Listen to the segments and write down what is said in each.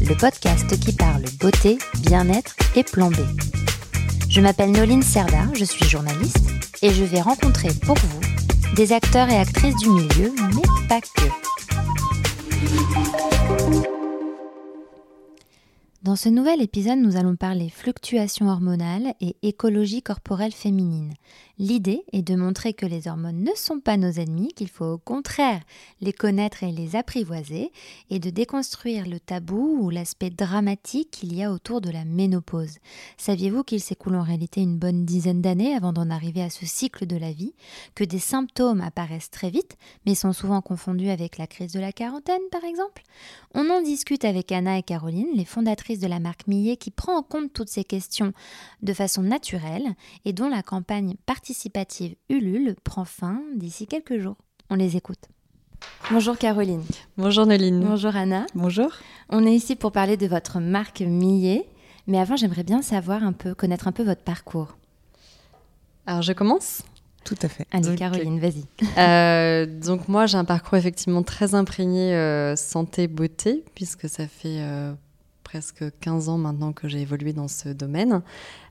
le podcast qui parle beauté, bien-être et plan B. Je m'appelle Noline Serda, je suis journaliste et je vais rencontrer pour vous des acteurs et actrices du milieu, mais pas que. Dans ce nouvel épisode, nous allons parler fluctuations hormonales et écologie corporelle féminine. L'idée est de montrer que les hormones ne sont pas nos ennemis, qu'il faut au contraire les connaître et les apprivoiser, et de déconstruire le tabou ou l'aspect dramatique qu'il y a autour de la ménopause. Saviez-vous qu'il s'écoule en réalité une bonne dizaine d'années avant d'en arriver à ce cycle de la vie, que des symptômes apparaissent très vite, mais sont souvent confondus avec la crise de la quarantaine par exemple? On en discute avec Anna et Caroline, les fondatrices de la marque Millet qui prend en compte toutes ces questions de façon naturelle et dont la campagne participative Ulule prend fin d'ici quelques jours. On les écoute. Bonjour Caroline. Bonjour Noline. Bonjour Anna. Bonjour. On est ici pour parler de votre marque Millet, mais avant j'aimerais bien savoir un peu, connaître un peu votre parcours. Alors je commence? Tout à fait. Allez, Caroline, vas-y. Euh, donc moi, j'ai un parcours effectivement très imprégné euh, santé-beauté, puisque ça fait euh, presque 15 ans maintenant que j'ai évolué dans ce domaine.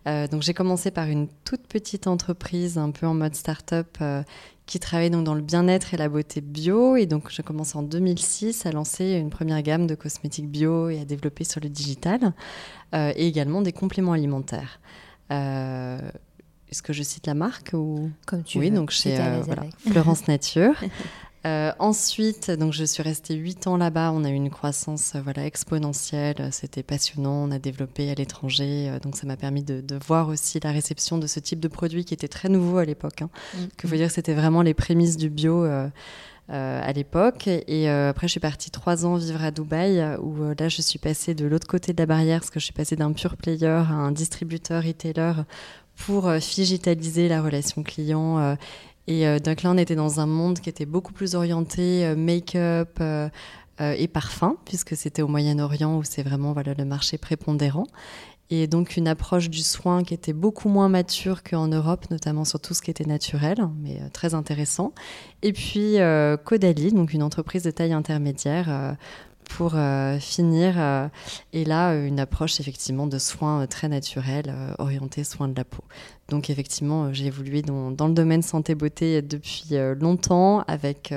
Euh, donc j'ai commencé par une toute petite entreprise, un peu en mode start-up, euh, qui travaillait donc dans le bien-être et la beauté bio. Et donc j'ai commencé en 2006 à lancer une première gamme de cosmétiques bio et à développer sur le digital, euh, et également des compléments alimentaires. Est-ce que je cite la marque ou? Comme tu oui, veux. donc chez voilà, Florence Nature. Euh, ensuite, donc je suis restée 8 ans là-bas. On a eu une croissance euh, voilà, exponentielle. C'était passionnant. On a développé à l'étranger. Euh, donc ça m'a permis de, de, voir aussi la réception de ce type de produit qui était très nouveau à l'époque. Hein. Mm. Que veut dire c'était vraiment les prémices du bio. Euh, à l'époque. Et euh, après, je suis partie trois ans vivre à Dubaï, où euh, là, je suis passée de l'autre côté de la barrière, parce que je suis passée d'un pure player à un distributeur, retailer, pour digitaliser la relation client et euh, donc là, on était dans un monde qui était beaucoup plus orienté euh, make-up euh, et parfum, puisque c'était au Moyen-Orient où c'est vraiment le marché prépondérant. Et donc une approche du soin qui était beaucoup moins mature qu'en Europe, notamment sur tout ce qui était naturel, mais très intéressant. Et puis euh, Caudalie, donc une entreprise de taille intermédiaire. Pour euh, finir, euh, et là, une approche effectivement de soins très naturels, euh, orientés soins de la peau. Donc effectivement, j'ai évolué dans, dans, le domaine santé-beauté depuis longtemps, avec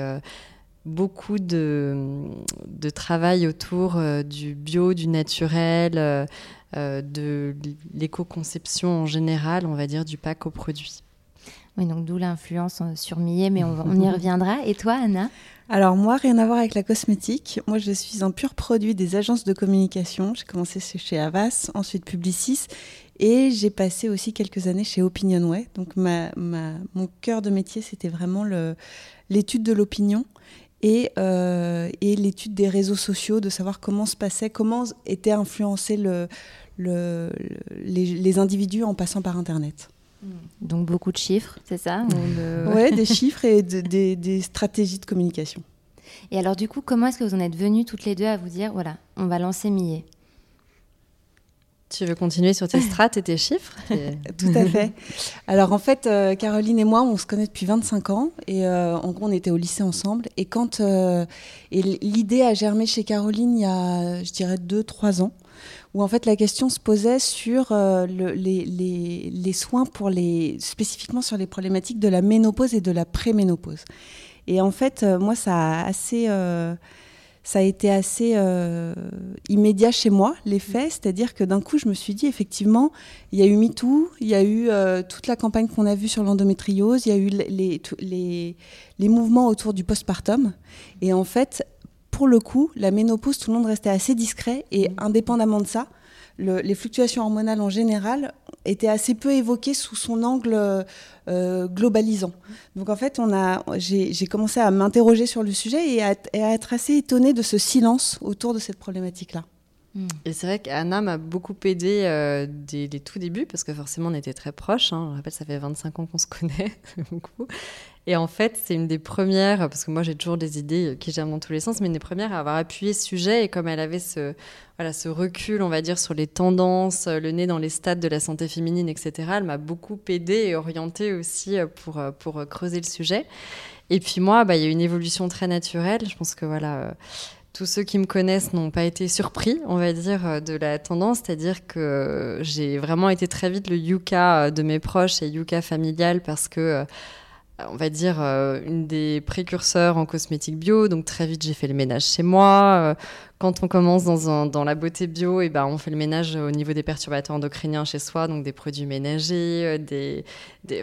beaucoup de, de, travail autour du bio, du naturel, de l'éco-conception en général, on va dire, du pack aux produits. Oui, donc d'où l'influence sur Millet, mais on, va, on y reviendra. Et toi, Anna? Alors moi, rien à voir avec la cosmétique. Moi, je suis un pur produit des agences de communication. J'ai commencé chez Havas, ensuite Publicis, et j'ai passé aussi quelques années chez Opinionway. Donc ma, ma, mon cœur de métier, c'était vraiment l'étude de l'opinion et, euh, et l'étude des réseaux sociaux, de savoir comment se passait, comment était influencé le, le, les, les individus en passant par Internet. Donc beaucoup de chiffres, c'est ça de... Oui, des chiffres et de, des, des, stratégies de communication. Et alors du coup, comment est-ce que vous en êtes venues toutes les deux à vous dire, voilà, on va lancer Millet? Tu veux continuer sur tes strates et tes chiffres Tout à fait. Alors en fait, euh, Caroline et moi, on se connaît depuis 25 ans et euh, en gros, on était au lycée ensemble. Et quand euh, et l'idée a germé chez Caroline il y a, je dirais, 2-3 ans où en fait la question se posait sur euh, le, les, les, les, soins pour les, spécifiquement sur les problématiques de la ménopause et de la préménopause. Et en fait, euh, moi, ça a assez, euh, ça a été assez euh, immédiat chez moi, les faits, c'est-à-dire que d'un coup, je me suis dit, effectivement, il y a eu MeToo, il y a eu euh, toute la campagne qu'on a vue sur l'endométriose, il y a eu les, les, les mouvements autour du postpartum, et en fait, pour le coup, la ménopause, tout le monde restait assez discret et indépendamment de ça, le, les fluctuations hormonales en général étaient assez peu évoquées sous son angle euh, globalisant. Donc en fait, on a, j'ai commencé à m'interroger sur le sujet et à, et à, être assez étonnée de ce silence autour de cette problématique-là. Mm. Et c'est vrai qu'Anna m'a beaucoup aidé euh, dès les tout débuts, parce que forcément on était très proches. Hein. Je rappelle, ça fait 25 ans qu'on se connaît, beaucoup. Et en fait, c'est une des premières, parce que moi j'ai toujours des idées qui germent dans tous les sens, mais une des premières à avoir appuyé ce sujet. Et comme elle avait ce, voilà, ce recul, on va dire, sur les tendances, le nez dans les stades de la santé féminine, etc., elle m'a beaucoup aidée et orientée aussi pour, pour creuser le sujet. Et puis moi, bah, il y a une évolution très naturelle. Je pense que voilà, euh, tous ceux qui me connaissent n'ont pas été surpris, on va dire, euh, de la tendance. C'est-à-dire que j'ai vraiment été très vite le yuka euh, de mes proches et yuka familial parce que on va dire, une des précurseurs en cosmétique bio. Donc très vite, j'ai fait le ménage chez moi quand on commence dans, la beauté bio, et eh ben, on fait le ménage au niveau des perturbateurs endocriniens chez soi, donc des produits ménagers, euh, des, des,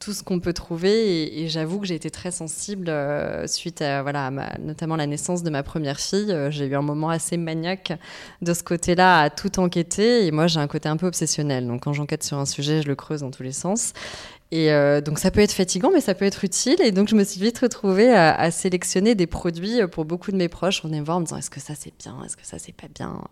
tout ce qu'on peut trouver. Et, j'avoue que j'ai été très sensible euh, suite à, voilà, notamment la naissance de ma première fille. Euh, j'ai eu un moment assez maniaque de ce côté-là à tout enquêter. Et moi, j'ai un côté un peu obsessionnel. Donc quand j'enquête sur un sujet, je le creuse dans tous les sens. Et donc ça peut être fatigant, mais ça peut être utile. Et donc je me suis vite retrouvée à, sélectionner des produits pour beaucoup de mes proches. On est voir en me disant est-ce que ça c'est bien, est-ce que ça c'est pas bien?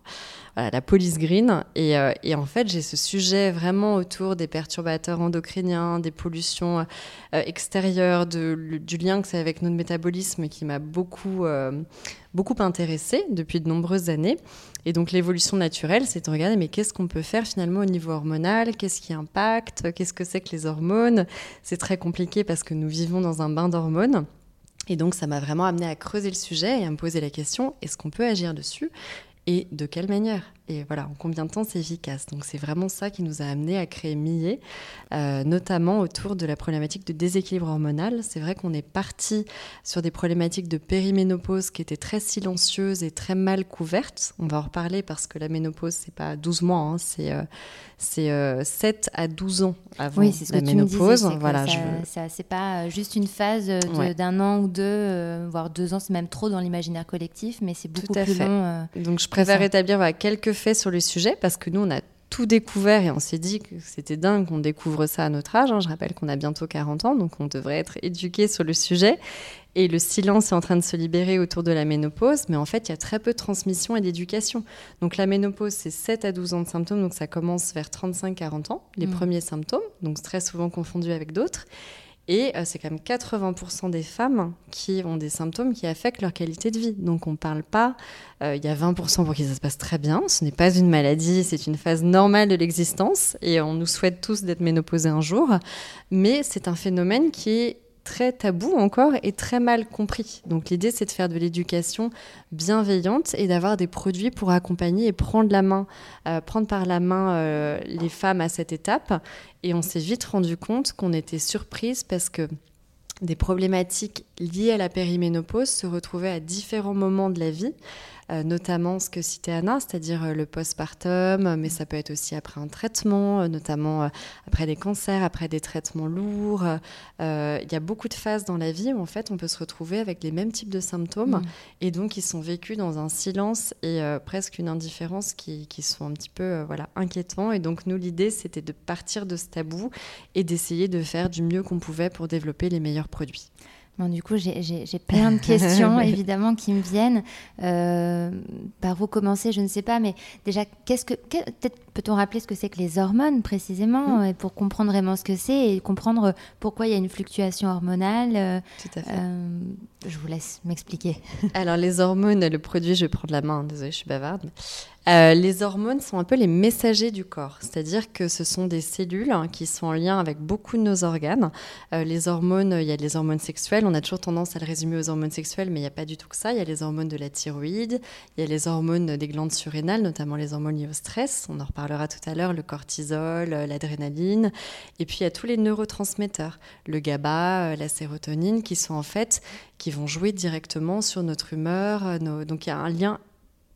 Voilà, La police green. Et, euh, en fait, j'ai ce sujet vraiment autour des perturbateurs endocriniens, des pollutions euh, extérieures, du lien que c'est avec notre métabolisme qui m'a beaucoup, euh, beaucoup intéressée depuis de nombreuses années. Et donc l'évolution naturelle, c'est de regarder mais qu'est-ce qu'on peut faire finalement au niveau hormonal, qu'est-ce qui impacte, qu'est-ce que c'est que les hormones? C'est très compliqué parce que nous vivons dans un bain d'hormones. Et donc, ça m'a vraiment amené à creuser le sujet et à me poser la question est-ce qu'on peut agir dessus? Et de quelle manière? Et voilà, en combien de temps c'est efficace. Donc c'est vraiment ça qui nous a amené à créer Millet, euh, notamment autour de la problématique de déséquilibre hormonal. C'est vrai qu'on est parti sur des problématiques de périménopause qui étaient très silencieuses et très mal couvertes. On va en reparler parce que la ménopause, c'est pas 12 mois, hein, c'est euh, c'est 7 euh, à 12 ans avant oui, c'est ce la que ménopause. Tu me voilà, ça, c'est pas juste une phase d'un an ou deux, voire deux ans, c'est même trop dans l'imaginaire collectif, mais c'est beaucoup plus long. Donc je préfère établir voilà, quelques fait sur le sujet parce que nous, on a tout découvert et on s'est dit que c'était dingue qu'on découvre ça à notre âge. Hein. Je rappelle qu'on a bientôt 40 ans, donc on devrait être éduqué sur le sujet. Et le silence est en train de se libérer autour de la ménopause, mais en fait, il y a très peu de transmission et d'éducation. Donc la ménopause, c'est 7 à 12 ans de symptômes, donc ça commence vers 35-40 ans, les mmh. premiers symptômes, donc très souvent confondus avec d'autres. Et euh, c'est quand même 80% des femmes qui ont des symptômes qui affectent leur qualité de vie. Donc on ne parle pas, euh, il y a 20% pour qui ça se passe très bien. Ce n'est pas une maladie, c'est une phase normale de l'existence. Et on nous souhaite tous d'être ménopausés un jour. Mais c'est un phénomène qui est très tabou encore et très mal compris. Donc l'idée c'est de faire de l'éducation bienveillante et d'avoir des produits pour accompagner et prendre la main, euh, prendre par la main euh, les femmes à cette étape. Et on s'est vite rendu compte qu'on était surprise parce que des problématiques liées à la périménopause se retrouvaient à différents moments de la vie. Euh, notamment ce que citait Anna, c'est-à-dire euh, le postpartum, mais ça peut être aussi après un traitement, euh, notamment après des cancers, après des traitements lourds. Il y a beaucoup de phases dans la vie où en fait on peut se retrouver avec les mêmes types de symptômes mm. et donc ils sont vécus dans un silence et presque une indifférence qui, qui, sont un petit peu voilà, inquiétants. Et donc nous, l'idée, c'était de partir de ce tabou et d'essayer de faire du mieux qu'on pouvait pour développer les meilleurs produits du coup, j'ai plein de questions, évidemment, qui me viennent. Euh, par où commencer, je ne sais pas, mais déjà, qu'est-ce que. Peut-être peut-on rappeler ce que c'est que les hormones, précisément, mmh. et pour comprendre vraiment ce que c'est et comprendre pourquoi il y a une fluctuation hormonale euh, Tout à fait. Euh, je vous laisse m'expliquer. Alors, les hormones, le produit, je vais prendre la main, désolée, je suis bavarde. Euh, les hormones sont un peu les messagers du corps, c'est-à-dire que ce sont des cellules hein, qui sont en lien avec beaucoup de nos organes. Euh, les hormones, il y a les hormones sexuelles, on a toujours tendance à le résumer aux hormones sexuelles, mais il n'y a pas du tout que ça. Il y a les hormones de la thyroïde, il y a les hormones des glandes surrénales, notamment les hormones liées au stress, on en reparlera tout à l'heure, le cortisol, euh, l'adrénaline, et puis il y a tous les neurotransmetteurs, le GABA, la sérotonine, qui sont en fait qui vont jouer directement sur notre humeur. Donc il y a un lien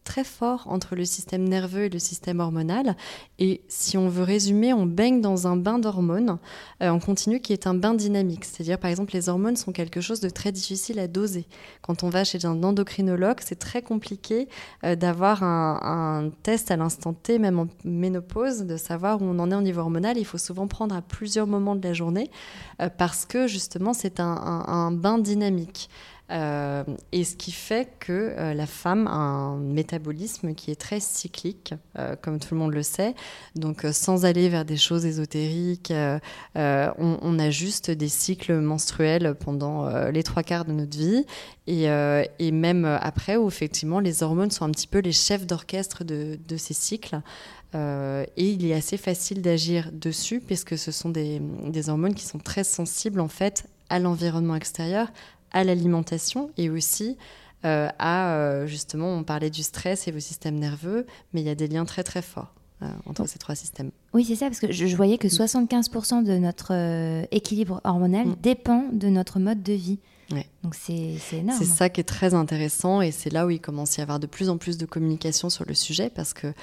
très fort entre le système nerveux et le système hormonal. Et si on veut résumer, on baigne dans un bain d'hormones euh, en continu qui est un bain dynamique. C'est-à-dire, par exemple, les hormones sont quelque chose de très difficile à doser. Quand on va chez un endocrinologue, c'est très compliqué euh, d'avoir un, test à l'instant T, même en ménopause, de savoir où on en est au niveau hormonal. Il faut souvent prendre à plusieurs moments de la journée euh, parce que justement, c'est un, un bain dynamique. Euh, et ce qui fait que euh, la femme a un métabolisme qui est très cyclique, euh, comme tout le monde le sait. Donc, sans aller vers des choses ésotériques, on, a juste des cycles menstruels pendant les trois quarts de notre vie. Et, même après, où effectivement, les hormones sont un petit peu les chefs d'orchestre de, de, ces cycles. et il est assez facile d'agir dessus, puisque ce sont des, des hormones qui sont très sensibles, en fait, à l'environnement extérieur, à l'alimentation et aussi euh, à, euh, justement, on parlait du stress et vos systèmes nerveux, mais il y a des liens très très forts euh, entre ces trois systèmes. Oui, c'est ça, parce que je, voyais que 75% de notre équilibre hormonal mm. dépend de notre mode de vie. Donc c'est énorme. C'est ça qui est très intéressant et c'est là où il commence à y avoir de plus en plus de communication sur le sujet parce que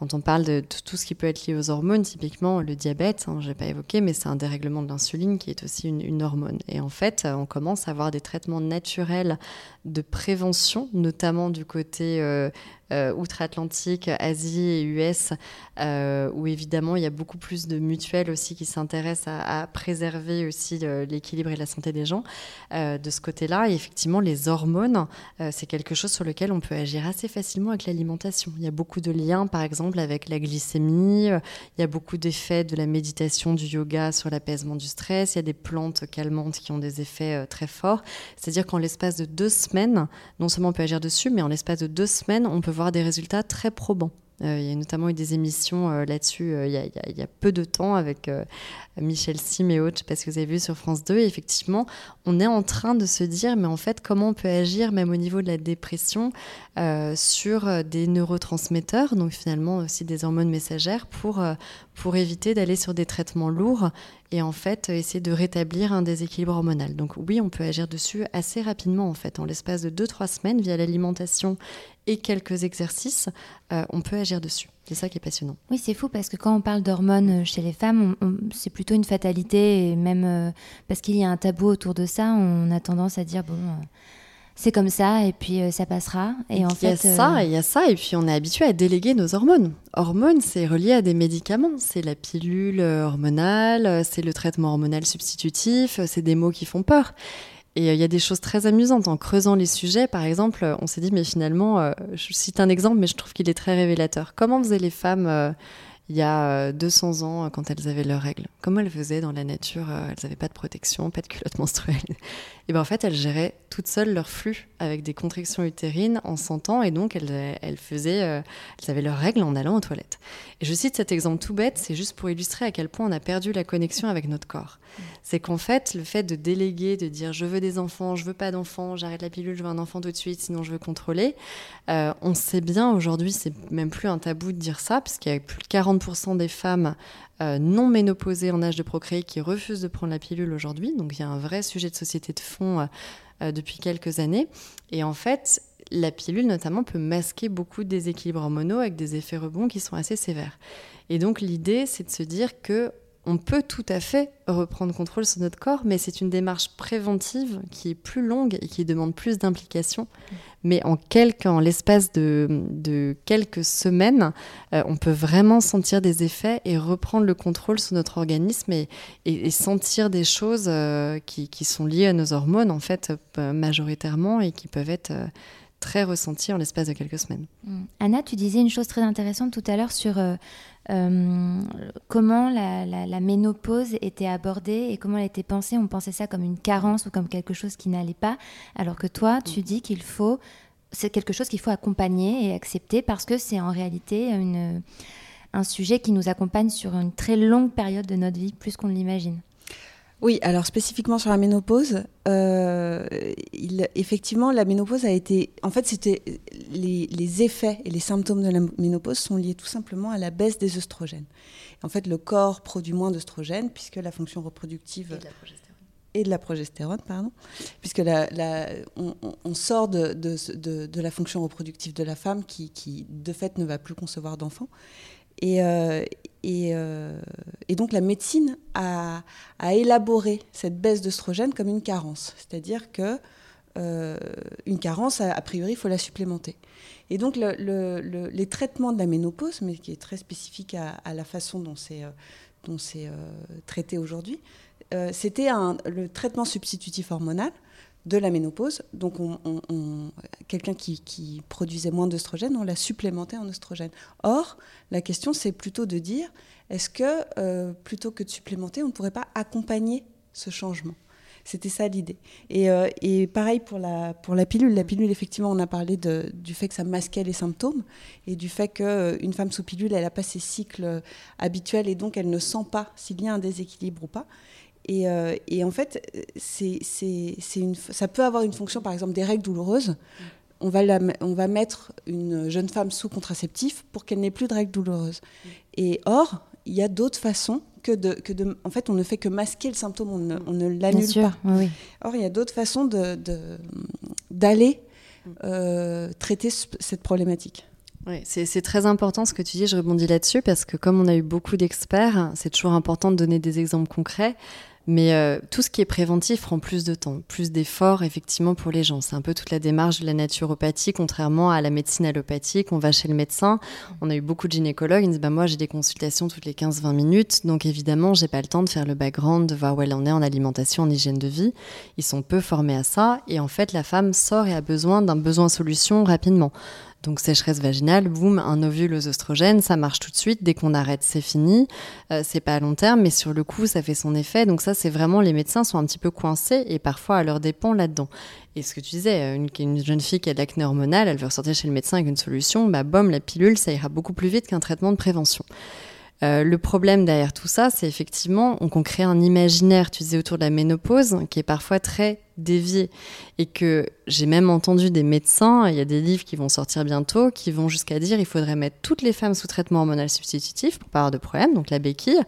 quand on parle de tout ce qui peut être lié aux hormones, typiquement le diabète, hein, je n'ai pas évoqué, mais c'est un dérèglement de l'insuline qui est aussi une, hormone. Et en fait, on commence à avoir des traitements naturels de prévention, notamment du côté euh, euh, outre-Atlantique, Asie et US, euh, où évidemment il y a beaucoup plus de mutuelles aussi qui s'intéressent à, préserver aussi l'équilibre et la santé des gens. de ce côté-là, et effectivement, les hormones, c'est quelque chose sur lequel on peut agir assez facilement avec l'alimentation. Il y a beaucoup de liens, par exemple, avec la glycémie. Il y a beaucoup d'effets de la méditation, du yoga sur l'apaisement du stress. Il y a des plantes calmantes qui ont des effets euh, très forts. C'est-à-dire qu'en l'espace de deux semaines, non seulement on peut agir dessus, mais en l'espace de deux semaines, on peut voir des résultats très probants. Euh, il y a notamment eu des émissions euh, là-dessus il, il, y a peu de temps avec Michel Sim et autres, parce que vous avez vu sur France 2. Et effectivement, on est en train de se dire, mais en fait, comment on peut agir, même au niveau de la dépression, sur des neurotransmetteurs, donc finalement aussi des hormones messagères, pour, pour éviter d'aller sur des traitements lourds et en fait essayer de rétablir un déséquilibre hormonal. Donc oui, on peut agir dessus assez rapidement en fait, en l'espace de 2-3 semaines via l'alimentation et quelques exercices, euh, on peut agir dessus. C'est ça qui est passionnant. Oui, c'est fou parce que quand on parle d'hormones chez les femmes, c'est plutôt une fatalité et même euh, parce qu'il y a un tabou autour de ça, on a tendance à dire bon. Euh, c'est comme ça et puis euh, ça passera. Et en il y a ça, euh, il y a ça et puis on est habitué à déléguer nos hormones. Hormones, c'est relié à des médicaments. C'est la pilule hormonale, c'est le traitement hormonal substitutif, c'est des mots qui font peur. Et euh, il y a des choses très amusantes. En creusant les sujets, par exemple, on s'est dit, mais finalement, je cite un exemple, mais je trouve qu'il est très révélateur. Comment faisaient les femmes il y a 200 ans quand elles avaient leurs règles? Comment elles faisaient dans la nature? Elles n'avaient pas de protection, pas de culotte menstruelle? Et ben en fait, elles géraient toutes seules leur flux avec des contractions utérines en sentant et donc elles, elles faisaient, euh, elles avaient leurs règles en allant aux toilettes. Et je cite cet exemple tout bête, c'est juste pour illustrer à quel point on a perdu la connexion avec notre corps. C'est qu'en fait, le fait de déléguer, de dire je veux des enfants, je veux pas d'enfants, j'arrête la pilule, je veux un enfant tout de suite, sinon je veux contrôler, euh, on sait bien aujourd'hui, c'est même plus un tabou de dire ça, parce qu'il y a plus de 40% des femmes euh, non ménopausées en âge de procréer qui refusent de prendre la pilule aujourd'hui. Donc il y a un vrai sujet de société de fond euh, euh, depuis quelques années. Et en fait, la pilule notamment peut masquer beaucoup de déséquilibres hormonaux avec des effets rebonds qui sont assez sévères. Et donc l'idée, c'est de se dire que on peut tout à fait reprendre contrôle sur notre corps, mais c'est une démarche préventive qui est plus longue et qui demande plus d'implication. Mais en, quelques, en l'espace de, quelques semaines, euh, on peut vraiment sentir des effets et reprendre le contrôle sur notre organisme et, sentir des choses euh, qui, sont liées à nos hormones, en fait, euh, majoritairement, et qui peuvent être très ressenties en l'espace de quelques semaines. Mmh. Anna, tu disais une chose très intéressante tout à l'heure sur euh, comment la, ménopause était abordée et comment elle était pensée. On pensait ça comme une carence ou comme quelque chose qui n'allait pas, alors que toi, tu dis qu'il faut, c'est quelque chose qu'il faut accompagner et accepter parce que c'est en réalité une, un sujet qui nous accompagne sur une très longue période de notre vie, plus qu'on l'imagine. Oui, alors spécifiquement sur la ménopause, euh, il, effectivement, la ménopause a été. En fait, c'était les, effets et les symptômes de la ménopause sont liés tout simplement à la baisse des œstrogènes. En fait, le corps produit moins d'œstrogènes puisque la fonction reproductive. Et de la progestérone. Et de la progestérone, pardon. Puisque la, on, sort de, de, la fonction reproductive de la femme qui, qui, de fait, ne va plus concevoir d'enfants. Et, euh, euh, et, donc la médecine a, élaboré cette baisse d'œstrogène comme une carence, c'est-à-dire que euh, une carence, a, priori, il faut la supplémenter. Et donc les traitements de la ménopause, mais qui est très spécifique à, la façon dont c'est c'est traité aujourd'hui, c'était le traitement substitutif hormonal de la ménopause. Donc, quelqu'un qui, produisait moins d'œstrogène, on l'a supplémenté en oestrogène. Or, la question, c'est plutôt de dire, est-ce que euh, plutôt que de supplémenter, on ne pourrait pas accompagner ce changement? C'était ça l'idée. Et, euh, et, pareil pour la, pour la pilule. La pilule, effectivement, on a parlé du fait que ça masquait les symptômes et du fait qu'une euh, femme sous pilule, elle n'a pas ses cycles habituels et donc elle ne sent pas s'il y a un déséquilibre ou pas. Et, et en fait, c'est, c'est, une, ça peut avoir une fonction, par exemple, des règles douloureuses. On va, la, on va mettre une jeune femme sous contraceptif pour qu'elle n'ait plus de règles douloureuses. Et or, il y a d'autres façons que de, que de, En fait, on ne fait que masquer le symptôme, on ne, on ne l'annule pas. Oui. Or, il y a d'autres façons d'aller de, euh, traiter cette problématique. Oui, c'est très important ce que tu dis, je rebondis là-dessus parce que comme on a eu beaucoup d'experts, c'est toujours important de donner des exemples concrets. Mais euh, tout ce qui est préventif prend plus de temps, plus d'efforts effectivement pour les gens. C'est un peu toute la démarche de la naturopathie, contrairement à la médecine allopathique. On va chez le médecin, on a eu beaucoup de gynécologues, ils disent bah, moi j'ai des consultations toutes les 15-20 minutes, donc évidemment j'ai pas le temps de faire le background, de voir où elle en est en alimentation, en hygiène de vie. Ils sont peu formés à ça et en fait la femme sort et a besoin d'un besoin solution rapidement. Donc sécheresse vaginale, boum, un ovule aux oestrogènes, ça marche tout de suite. Dès qu'on arrête, c'est fini. Euh, c'est pas à long terme, mais sur le coup, ça fait son effet. Donc ça, c'est vraiment les médecins sont un petit peu coincés et parfois à leur dépend là-dedans. Et ce que tu disais, une, une jeune fille qui a de l'acné hormonale, elle veut ressortir chez le médecin avec une solution, bah bom, la pilule, ça ira beaucoup plus vite qu'un traitement de prévention. Euh, le problème derrière tout ça, c'est effectivement qu'on crée un imaginaire, tu disais, autour de la ménopause, qui est parfois très dévié. Et que j'ai même entendu des médecins, il y a des livres qui vont sortir bientôt, qui vont jusqu'à dire il faudrait mettre toutes les femmes sous traitement hormonal substitutif pour pas avoir de problème, donc la béquille.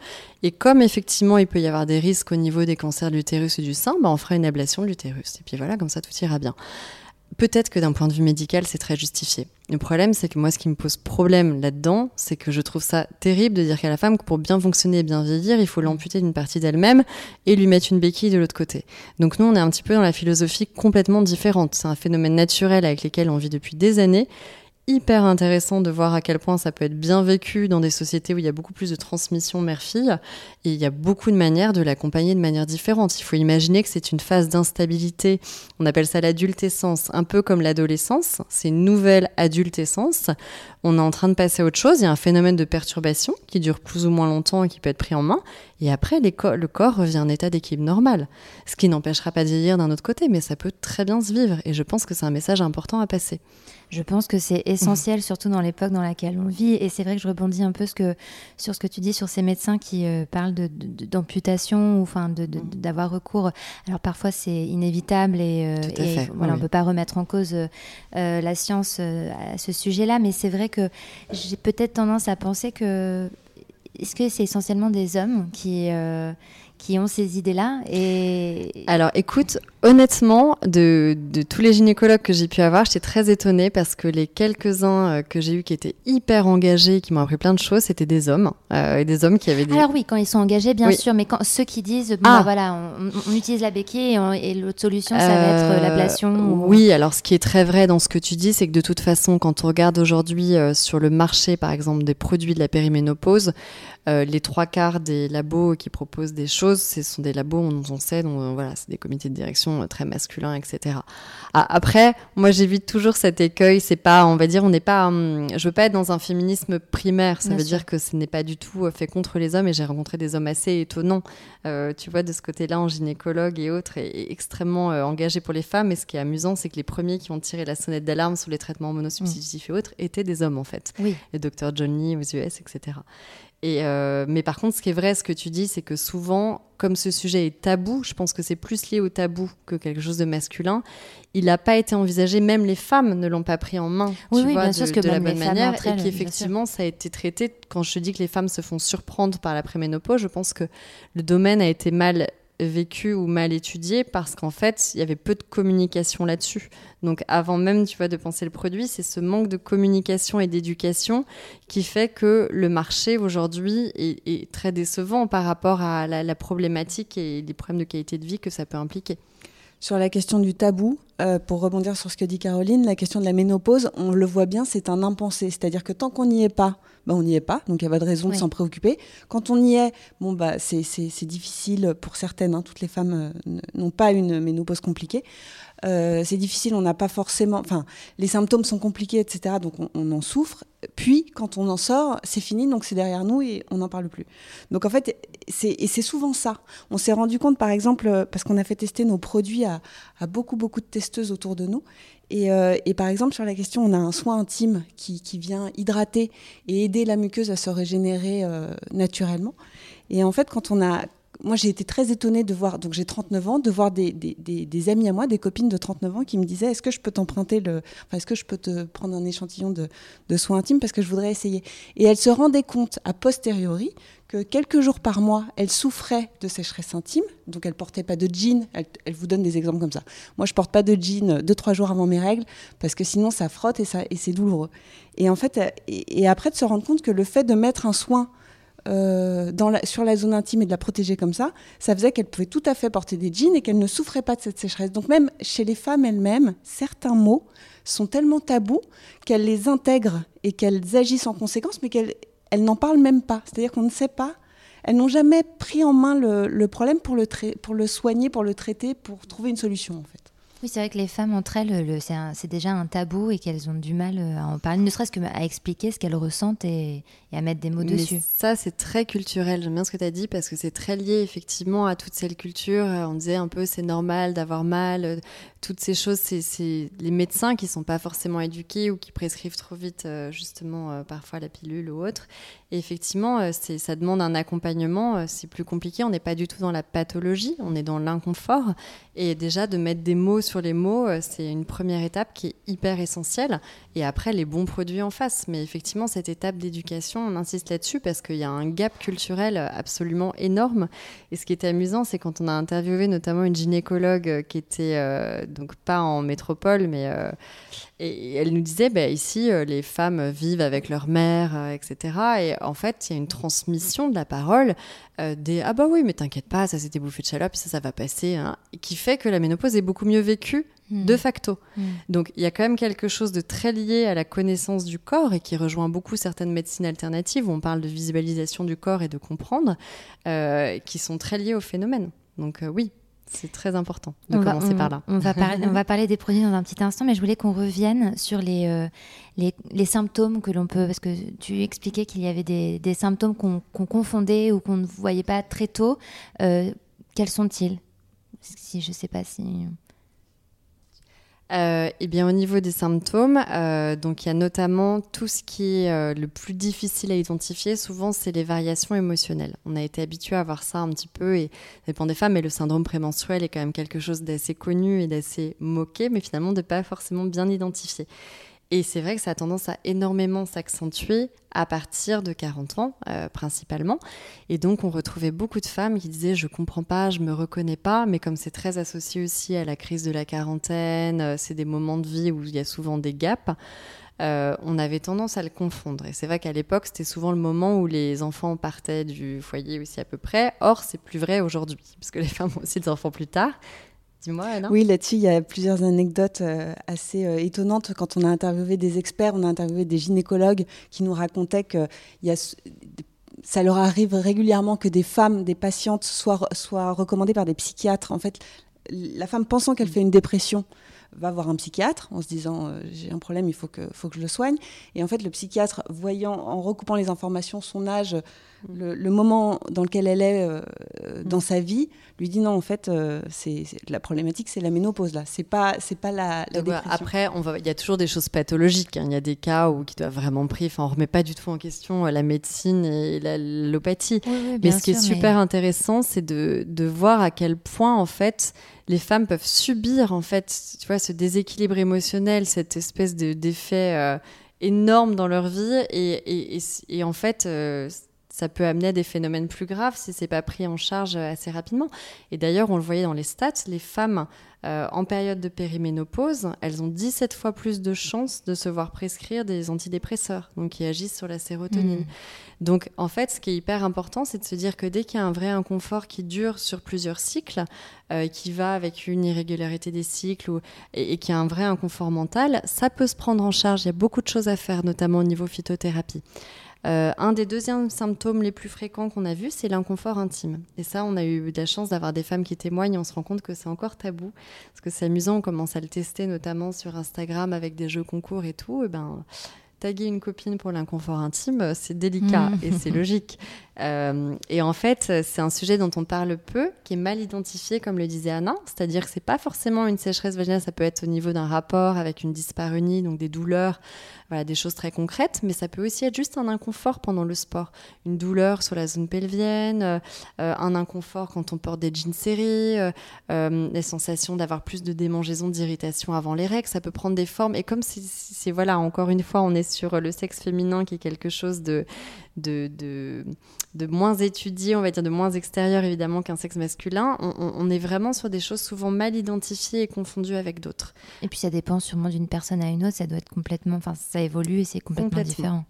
Et comme effectivement il peut y avoir des risques au niveau des cancers de l'utérus et du sein, bah, on fera une ablation de l'utérus. Et puis voilà, comme ça tout ira bien. Peut-être que d'un point de vue médical, c'est très justifié. Le problème, c'est que moi, ce qui me pose problème là-dedans, c'est que je trouve ça terrible de dire qu'à la femme, pour bien fonctionner et bien vieillir, il faut l'amputer d'une partie d'elle-même et lui mettre une béquille de l'autre côté. Donc nous, on est un petit peu dans la philosophie complètement différente. C'est un phénomène naturel avec lequel on vit depuis des années hyper intéressant de voir à quel point ça peut être bien vécu dans des sociétés où il y a beaucoup plus de transmission mère-fille. Et il y a beaucoup de manières de l'accompagner de manière différente. Il faut imaginer que c'est une phase d'instabilité, on appelle ça l'adultescence, un peu comme l'adolescence, c'est une nouvelle adultescence. On est en train de passer à autre chose, il y a un phénomène de perturbation qui dure plus ou moins longtemps et qui peut être pris en main. Et après le corps revient en état d'équilibre normal, ce qui n'empêchera pas de vieillir d'un autre côté mais ça peut très bien se vivre. Et je pense que c'est un message important à passer. Je pense que c'est essentiel, mmh. surtout dans l'époque dans laquelle on vit. Et c'est vrai que je rebondis un peu ce que, sur ce que tu dis sur ces médecins qui euh, parlent d'amputation ou enfin mmh. d'avoir recours. Alors parfois c'est inévitable et, euh, voilà, on ne peut pas remettre en cause euh, la science à ce sujet-là. Mais c'est vrai que j'ai peut-être tendance à penser que est-ce que c'est essentiellement des hommes qui qui ont ces idées-là et... Alors écoute, honnêtement, de, de tous les gynécologues que j'ai pu avoir, j'étais très étonnée parce que les quelques-uns euh, que j'ai eus qui étaient hyper engagés, qui m'ont appris plein de choses, c'était des hommes. Euh, et des hommes qui avaient des... Alors oui, quand ils sont engagés, bien sûr, mais quand, ceux qui disent, bon, ah. bah, voilà, on, utilise la béquille et, l'autre solution, ça va être euh, l'ablation. Oui, alors ce qui est très vrai dans ce que tu dis, c'est que de toute façon, quand on regarde aujourd'hui sur le marché, par exemple, des produits de la périménopause, les trois quarts des labos qui proposent des choses, ce sont des labos, on, on sait, donc voilà, c'est des comités de direction très masculins, etc. Ah, après, moi j'évite toujours cet écueil. C'est pas, on va dire, on n'est pas. Hum, je veux pas être dans un féminisme primaire. Ça veut dire que ce n'est pas du tout euh, fait contre les hommes. Et j'ai rencontré des hommes assez étonnants, euh, tu vois, de ce côté-là, en gynécologue et autres, et, extrêmement euh, engagés pour les femmes. Et ce qui est amusant, c'est que les premiers qui ont tiré la sonnette d'alarme sur les traitements monosubstitutifs et autres étaient des hommes en fait. Oui. Le docteur Johnny aux US, etc. Et euh, mais par contre, ce qui est vrai, ce que tu dis, c'est que souvent, comme ce sujet est tabou, je pense que c'est plus lié au tabou que quelque chose de masculin. Il n'a pas été envisagé, même les femmes ne l'ont pas pris en main, oui, tu oui, vois, bien sûr, de, que de la bonne manière. et puis effectivement, ça a été traité. Quand je dis que les femmes se font surprendre par la préménopause, je pense que le domaine a été mal vécu ou mal étudié parce qu'en fait, il y avait peu de communication là-dessus. Donc avant même, tu vois, de penser le produit, c'est ce manque de communication et d'éducation qui fait que le marché aujourd'hui est, très décevant par rapport à la, problématique et les problèmes de qualité de vie que ça peut impliquer. Sur la question du tabou, euh, pour rebondir sur ce que dit Caroline, la question de la ménopause, on le voit bien, c'est un impensé. C'est-à-dire que tant qu'on n'y est pas, bah, on n'y est pas, donc il n'y a pas de raison de s'en préoccuper. Quand on y est, bon, bah, c'est difficile pour certaines, hein. toutes les femmes euh, n'ont pas une ménopause compliquée. Euh, c'est difficile, on n'a pas forcément, enfin, les symptômes sont compliqués, etc. Donc on, en souffre. Puis quand on en sort, c'est fini, donc c'est derrière nous et on n'en parle plus. Donc en fait, c'est et c'est souvent ça. On s'est rendu compte, par exemple, parce qu'on a fait tester nos produits à, beaucoup beaucoup de testeuses autour de nous, et, euh, et, par exemple, sur la question, on a un soin intime qui, vient hydrater et aider la muqueuse à se régénérer euh, naturellement. Et en fait, quand on a moi, j'ai été très étonnée de voir, donc j'ai 39 ans, de voir des, des, amis à moi, des copines de 39 ans qui me disaient Est-ce que je peux t'emprunter le. Est-ce que je peux te prendre un échantillon de, de soins intimes parce que je voudrais essayer Et elles se rendaient compte, a posteriori, que quelques jours par mois, elles souffraient de sécheresse intime, donc elles portaient pas de jean. Elles, vous donnent des exemples comme ça. Moi, je porte pas de jean deux trois jours avant mes règles parce que sinon ça frotte et ça et c'est douloureux. Et en fait, et, et, après de se rendre compte que le fait de mettre un soin euh, sur la zone intime et de la protéger comme ça, ça faisait qu'elle pouvait tout à fait porter des jeans et qu'elle ne souffrait pas de cette sécheresse. Donc même chez les femmes elles-mêmes, certains mots sont tellement tabous qu'elles les intègrent et qu'elles agissent en conséquence, mais qu'elles elles n'en parlent même pas. C'est-à-dire qu'on ne sait pas. Elles n'ont jamais pris en main le, le problème pour le, pour le soigner, pour le traiter, pour trouver une solution en fait. Oui, c'est vrai que les femmes entre elles, le, c'est déjà un tabou et qu'elles ont du mal euh, à en parler, ne serait-ce qu'à expliquer ce qu'elles ressentent et, et, à mettre des mots Mais dessus. Ça, c'est très culturel. J'aime bien ce que tu as dit parce que c'est très lié effectivement à toute cette culture. On disait un peu c'est normal d'avoir mal. Toutes ces choses, c'est les médecins qui sont pas forcément éduqués ou qui prescrivent trop vite euh, justement euh, parfois la pilule ou autre. Et effectivement, ça demande un accompagnement. C'est plus compliqué. On n'est pas du tout dans la pathologie. On est dans l'inconfort. Et déjà de mettre des mots sur les mots, c'est une première étape qui est hyper essentielle. Et après, les bons produits en face. Mais effectivement, cette étape d'éducation, on insiste là-dessus parce qu'il y a un gap culturel absolument énorme. Et ce qui était amusant, c'est quand on a interviewé notamment une gynécologue qui était euh, donc pas en métropole, mais euh, et elle nous disait, bah, ici, euh, les femmes vivent avec leur mère, euh, etc. Et en fait, il y a une transmission de la parole euh, des ah bah oui, mais t'inquiète pas, ça c'était bouffé de chaleur, puis ça, ça va passer, hein, qui fait que la ménopause est beaucoup mieux vécue mmh. de facto. Mmh. Donc il y a quand même quelque chose de très lié à la connaissance du corps et qui rejoint beaucoup certaines médecines alternatives où on parle de visualisation du corps et de comprendre, euh, qui sont très liées au phénomène. Donc euh, oui, c'est très important de on commencer va, on, par là. On va, parler, on va parler des produits dans un petit instant, mais je voulais qu'on revienne sur les, euh, les, les, symptômes que l'on peut. Parce que tu expliquais qu'il y avait des, des symptômes qu'on qu confondait ou qu'on ne voyait pas très tôt. Euh, quels sont-ils? Si, Je ne sais pas si. Euh, eh bien, au niveau des symptômes, euh, donc il y a notamment tout ce qui est euh, le plus difficile à identifier. Souvent, c'est les variations émotionnelles. On a été habitué à voir ça un petit peu, et ça dépend des femmes. Mais le syndrome prémenstruel est quand même quelque chose d'assez connu et d'assez moqué, mais finalement de pas forcément bien identifié. Et c'est vrai que ça a tendance à énormément s'accentuer à partir de 40 ans, euh, principalement. Et donc, on retrouvait beaucoup de femmes qui disaient Je comprends pas, je me reconnais pas. Mais comme c'est très associé aussi à la crise de la quarantaine, euh, c'est des moments de vie où il y a souvent des gaps. Euh, on avait tendance à le confondre. Et c'est vrai qu'à l'époque, c'était souvent le moment où les enfants partaient du foyer aussi à peu près. Or, c'est plus vrai aujourd'hui, parce que les femmes ont aussi des enfants plus tard. Oui, là-dessus, il y a plusieurs anecdotes euh, assez euh, étonnantes. Quand on a interviewé des experts, on a interviewé des gynécologues qui nous racontaient que ça leur arrive régulièrement que des femmes, des patientes soient, soient recommandées par des psychiatres. En fait, la femme pensant qu'elle fait une dépression va voir un psychiatre en se disant euh, j'ai un problème, il faut que, faut que je le soigne. Et en fait, le psychiatre, voyant, en recoupant les informations, son âge, le, le moment dans lequel elle est euh, dans sa vie, lui dit non, en fait, euh, c'est la problématique, c'est la ménopause là. C'est pas, c'est pas la, la Donc, dépression. Après, on va, il y a toujours des choses pathologiques. Hein. Il y a des cas où qui doivent vraiment pris. Enfin, on remet pas du tout en question la médecine et l'allopathie. Oui, oui, mais ce qui est super mais... intéressant, c'est de, de voir à quel point en fait les femmes peuvent subir en fait, tu vois, ce déséquilibre émotionnel, cette espèce d'effet euh, énorme dans leur vie, et, et, et, et en fait, euh, ça peut amener à des phénomènes plus graves si c'est pas pris en charge assez rapidement. Et d'ailleurs, on le voyait dans les stats, les femmes euh, en période de périménopause, elles ont 17 fois plus de chances de se voir prescrire des antidépresseurs, donc qui agissent sur la sérotonine. Mmh. Donc, en fait, ce qui est hyper important, c'est de se dire que dès qu'il y a un vrai inconfort qui dure sur plusieurs cycles, euh, qui va avec une irrégularité des cycles ou, et, et qui a un vrai inconfort mental, ça peut se prendre en charge. Il y a beaucoup de choses à faire, notamment au niveau phytothérapie. Euh, un des deuxièmes symptômes les plus fréquents qu'on a vus, c'est l'inconfort intime. Et ça, on a eu de la chance d'avoir des femmes qui témoignent. On se rend compte que c'est encore tabou. Parce que c'est amusant, on commence à le tester, notamment sur Instagram avec des jeux concours et tout. Et ben, taguer une copine pour l'inconfort intime, c'est délicat Mmh. et c'est logique. Euh, et en fait, c'est un sujet dont on parle peu, qui est mal identifié, comme le disait Anna. C'est-à-dire que c'est pas forcément une sécheresse vaginale, ça peut être au niveau d'un rapport avec une dyspareunie, donc des douleurs, voilà, des choses très concrètes, mais ça peut aussi être juste un inconfort pendant le sport. Une douleur sur la zone pelvienne, euh, un inconfort quand on porte des jeans serrés, euh, euh, les sensations d'avoir plus de démangeaisons, d'irritation avant les règles, ça peut prendre des formes. Et comme c'est- c'est, voilà, encore une fois, on est sur le sexe féminin qui est quelque chose de, de, de, de moins étudié, on va dire de moins extérieur évidemment qu'un sexe masculin, on, est vraiment sur des choses souvent mal identifiées et confondues avec d'autres. Et puis ça dépend sûrement d'une personne à une autre, ça doit être complètement, enfin ça évolue et c'est complètement, Complètement. différent.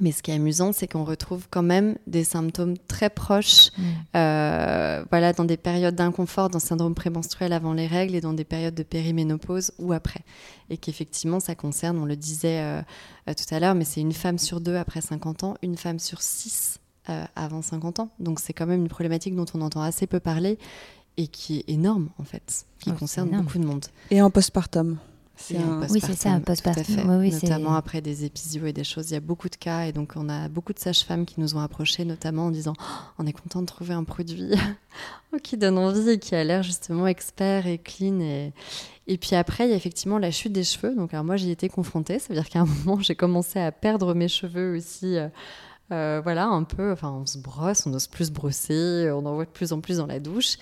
Mais ce qui est amusant, c'est qu'on retrouve quand même des symptômes très proches, Mm. euh, voilà, dans des périodes d'inconfort, dans le syndrome prémenstruel avant les règles et dans des périodes de périménopause ou après. Et qu'effectivement, ça concerne, on le disait euh, euh, tout à l'heure, mais c'est une femme sur deux après 50 ans, une femme sur six euh, avant 50 ans. Donc c'est quand même une problématique dont on entend assez peu parler et qui est énorme en fait, qui Oh, c'est concerne beaucoup de monde. Et en postpartum. C'est un Oui, c'est ça, un postpartum, tout à fait. Oui, notamment après des épisodes et des choses. Il y a beaucoup de cas et donc on a beaucoup de sages-femmes qui nous ont approchés, notamment en disant Oh, on est content de trouver un produit qui donne envie et qui a l'air justement expert et clean. Et, et puis après, il y a effectivement la chute des cheveux. Donc alors moi, j'y étais confrontée. Ça veut dire qu'à un moment, j'ai commencé à perdre mes cheveux aussi. euh, euh, voilà, un peu, enfin, on se brosse, on n'ose plus se brosser, on en voit de plus en plus dans la douche.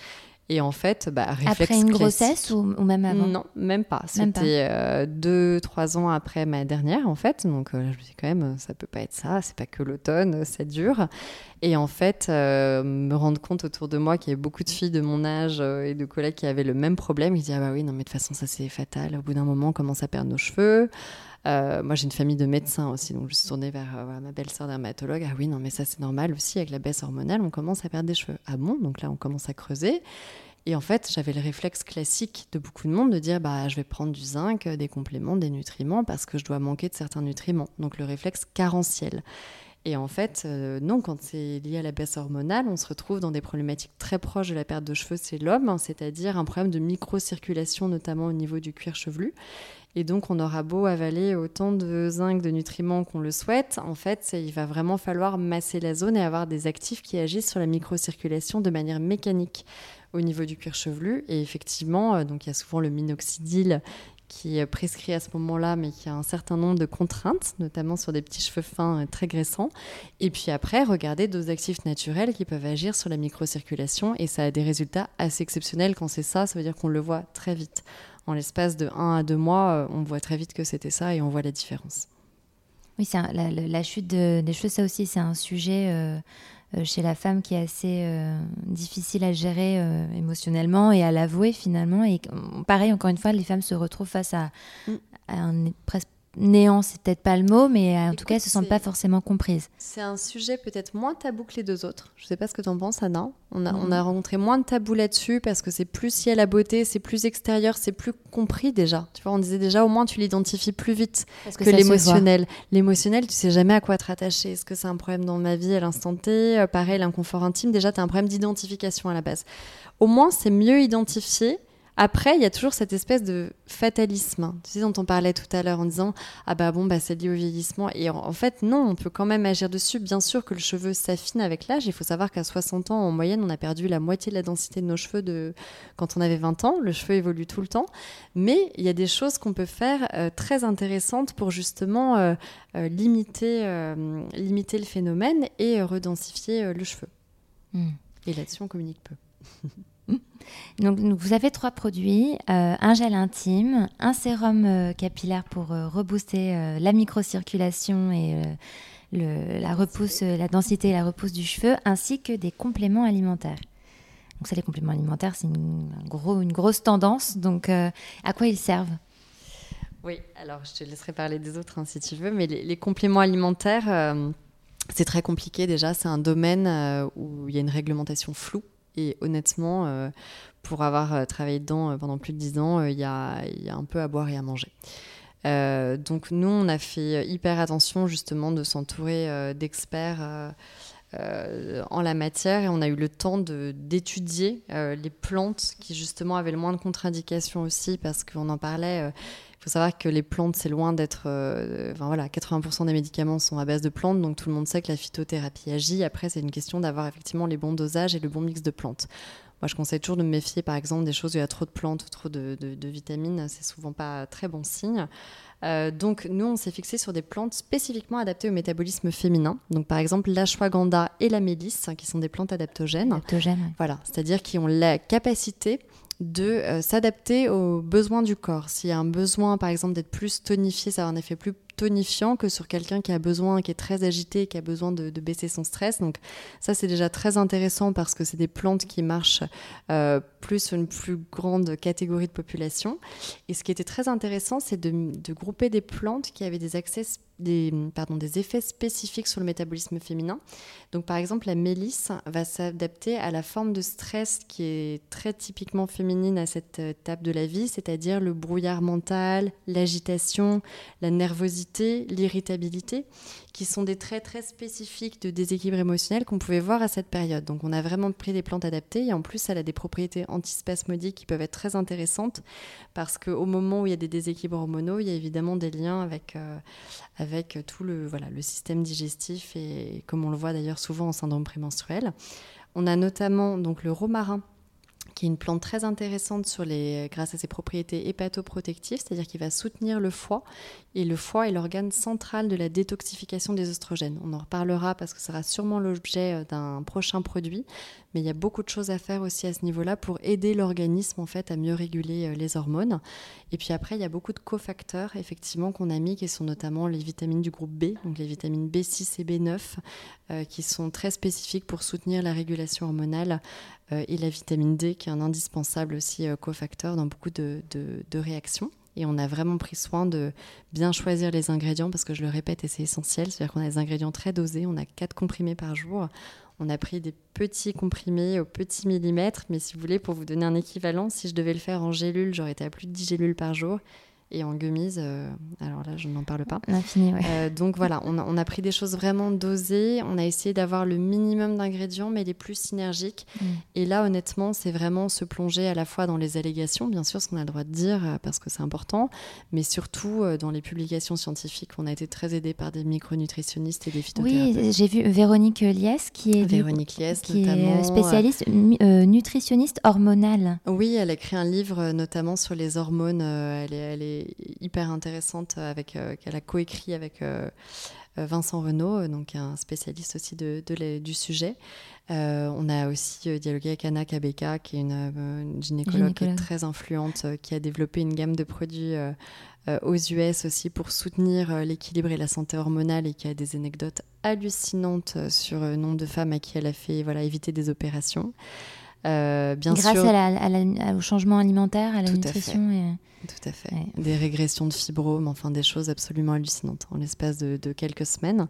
Et en fait, bah, réflexe Après une classique. grossesse ou, ou même avant Non, même pas. C'était euh, deux, trois ans après ma dernière, en fait. Donc, euh, je me dis quand même, ça peut pas être ça. C'est pas que l'automne, c'est dur. Et en fait, euh, me rendre compte autour de moi qu'il y avait beaucoup de filles de mon âge euh, et de collègues qui avaient le même problème. Ils disaient, ah bah oui, non, mais de toute façon, ça c'est fatal. Au bout d'un moment, on commence à perdre nos cheveux. Euh, moi, j'ai une famille de médecins aussi, donc je suis tournée vers euh, voilà, ma belle-sœur dermatologue. Ah oui, non, mais ça c'est normal aussi, avec la baisse hormonale, on commence à perdre des cheveux. Ah bon? Donc là, on commence à creuser. Et en fait, j'avais le réflexe classique de beaucoup de monde de dire bah, je vais prendre du zinc, des compléments, des nutriments parce que je dois manquer de certains nutriments. Donc le réflexe carentiel. Et en fait, euh, non, quand c'est lié à la baisse hormonale, on se retrouve dans des problématiques très proches de la perte de cheveux, c'est l'homme, hein, c'est-à-dire un problème de microcirculation, notamment au niveau du cuir chevelu. Et donc, on aura beau avaler autant de zinc, de nutriments qu'on le souhaite, en fait, il va vraiment falloir masser la zone et avoir des actifs qui agissent sur la microcirculation de manière mécanique au niveau du cuir chevelu. Et effectivement, euh, donc il y a souvent le minoxidil qui prescrit à ce moment-là, mais qui a un certain nombre de contraintes, notamment sur des petits cheveux fins euh, très graissants. Et puis après, regardez d'autres actifs naturels qui peuvent agir sur la microcirculation, et ça a des résultats assez exceptionnels quand c'est ça, ça veut dire qu'on le voit très vite. En l'espace de 1 à 2 mois, euh, on voit très vite que c'était ça et on voit la différence. Oui, un- la, chute de- des cheveux, ça aussi, c'est un sujet euh, chez la femme qui est assez euh, difficile à gérer euh, émotionnellement et à l'avouer finalement. Et euh, pareil, encore une fois, les femmes se retrouvent face à, Mm. à un presque néant, c'est peut-être pas le mot, mais en tout cas, elles se sentent pas forcément comprises. C'est un sujet peut-être moins tabou que les deux autres. Je sais pas ce que tu en penses, Anna. On a, Mhm. on a rencontré moins de tabous là-dessus parce que c'est plus lié à la beauté, c'est plus extérieur, c'est plus compris déjà. Tu vois, on disait déjà au moins tu l'identifies plus vite Parce que, l'émotionnel. L'émotionnel, tu sais jamais à quoi te rattacher. Est-ce que c'est un problème dans ma vie à l'instant T? Euh, Pareil, l'inconfort intime, déjà tu as un problème d'identification à la base. Au moins, c'est mieux identifié. Après, il y a toujours cette espèce de fatalisme, hein, tu sais, dont on parlait tout à l'heure en disant ah bah bon bah c'est lié au vieillissement et en, en fait non, on peut quand même agir dessus. Bien sûr que le cheveu s'affine avec l'âge. Il faut savoir qu'à 60 ans en moyenne, on a perdu la moitié de la densité de nos cheveux de quand on avait 20 ans. Le cheveu évolue tout le temps, mais il y a des choses qu'on peut faire euh, très intéressantes pour justement euh, euh, limiter limiter le phénomène et redensifier le cheveu. Mm. Et là-dessus, on communique peu. Donc, vous avez trois produits euh, un gel intime, un sérum euh, capillaire pour euh, rebooster la microcirculation et le- la repousse, la densité et la repousse du cheveu, ainsi que des compléments alimentaires. Donc ça, les compléments alimentaires, c'est une, un gros, une grosse tendance. Donc, à quoi ils servent? Oui, alors je te laisserai parler des autres hein, si tu veux, mais les, les compléments alimentaires, c'est très compliqué déjà. C'est un domaine où il y a une réglementation floue. Et honnêtement, euh, pour avoir euh, travaillé dedans euh, pendant plus de dix ans, il y, a, un peu à boire et à manger. donc nous, on a fait hyper attention justement de s'entourer d'experts. en la matière et on a eu le temps d'étudier les plantes qui justement avaient le moins de contre-indications aussi parce qu'on en parlait faut savoir que les plantes, c'est loin d'être. Euh, enfin voilà, 80% des médicaments sont à base de plantes, donc tout le monde sait que la phytothérapie agit. Après, c'est une question d'avoir effectivement les bons dosages et le bon mix de plantes. Moi, je conseille toujours de me méfier, par exemple, des choses où il y a trop de plantes ou trop de, de, vitamines. C'est souvent pas très bon signe. Euh, donc, nous, on s'est fixé sur des plantes spécifiquement adaptées au métabolisme féminin. Donc, par exemple, l'ashwagandha et la mélisse, qui sont des plantes adaptogènes. Adaptogènes. Voilà, c'est-à-dire qui ont la capacité de euh, s'adapter aux besoins du corps. S'il y a un besoin, par exemple, d'être plus tonifié, ça a un effet plus tonifiant que sur quelqu'un qui a besoin, qui est très agité, qui a besoin de, baisser son stress. Donc ça, c'est déjà très intéressant parce que c'est des plantes qui marchent euh, plus sur une plus grande catégorie de population. Et ce qui était très intéressant, c'est de, de, grouper des plantes qui avaient des accès des, effets spécifiques sur le métabolisme féminin. Donc par exemple, la mélisse va s'adapter à la forme de stress qui est très typiquement féminine à cette étape de la vie, c'est-à-dire le brouillard mental, l'agitation, la nervosité, l'irritabilité qui sont des traits très spécifiques de déséquilibre émotionnel qu'on pouvait voir à cette période. Donc on a vraiment pris des plantes adaptées et en plus elle a des propriétés antispasmodiques qui peuvent être très intéressantes parce qu'au moment où il y a des déséquilibres hormonaux, il y a évidemment des liens avec, euh, avec tout le, voilà, le système digestif et comme on le voit d'ailleurs souvent en syndrome prémenstruel. On a notamment donc le romarin qui est une plante très intéressante sur les, grâce à ses propriétés hépatoprotectives, c'est-à-dire qu'il va soutenir le foie. Et le foie est l'organe central de la détoxification des oestrogènes. On en reparlera parce que ce sera sûrement l'objet euh, d'un prochain produit. Mais il y a beaucoup de choses à faire aussi à ce niveau-là pour aider l'organisme en fait à mieux réguler euh, les hormones. Et puis après, il y a beaucoup de cofacteurs effectivement qu'on a mis, qui sont notamment les vitamines du groupe B, donc les vitamines B6 et B9, euh, qui sont très spécifiques pour soutenir la régulation hormonale, et la vitamine D, qui est un indispensable aussi cofacteur dans beaucoup de réactions. Et on a vraiment pris soin de bien choisir les ingrédients parce que je le répète et c'est essentiel. C'est-à-dire qu'on a des ingrédients très dosés. On a 4 comprimés par jour. On a pris des petits comprimés au petit millimètre. Mais si vous voulez, pour vous donner un équivalent, si je devais le faire en gélule, j'aurais été à plus de 10 gélules par jour. Et en gummies, euh, alors là, je n'en parle pas. Infini, euh, donc voilà, on a, on a, pris des choses vraiment dosées. On a essayé d'avoir le minimum d'ingrédients, mais les plus synergiques. Mm. Et là, honnêtement, c'est vraiment se plonger à la fois dans les allégations, bien sûr, ce qu'on a le droit de dire, euh, parce que c'est important, mais surtout dans les publications scientifiques. On a été très aidés par des micronutritionnistes et des phytothérapeutes. Oui, j'ai vu Véronique Liès, qui est, Véronique Liès, qui est spécialiste nutritionniste hormonale. Oui, elle a écrit un livre notamment sur les hormones. elle est, elle est hyper intéressante avec euh, qu'elle a coécrit avec euh, euh, Vincent Renaud, donc un spécialiste aussi de, du sujet. on a aussi dialogué avec Anna Kabeka, qui est une, gynécologue, très influente, qui a développé une gamme de produits aux US aussi pour soutenir l'équilibre et la santé hormonale et qui a des anecdotes hallucinantes sur le nombre de femmes à qui elle a fait voilà, éviter des opérations. Euh, bien Grâce à au changement alimentaire, à la nutrition. Tout à fait. Des régressions de fibromes, enfin des choses absolument hallucinantes en l'espace de, quelques semaines.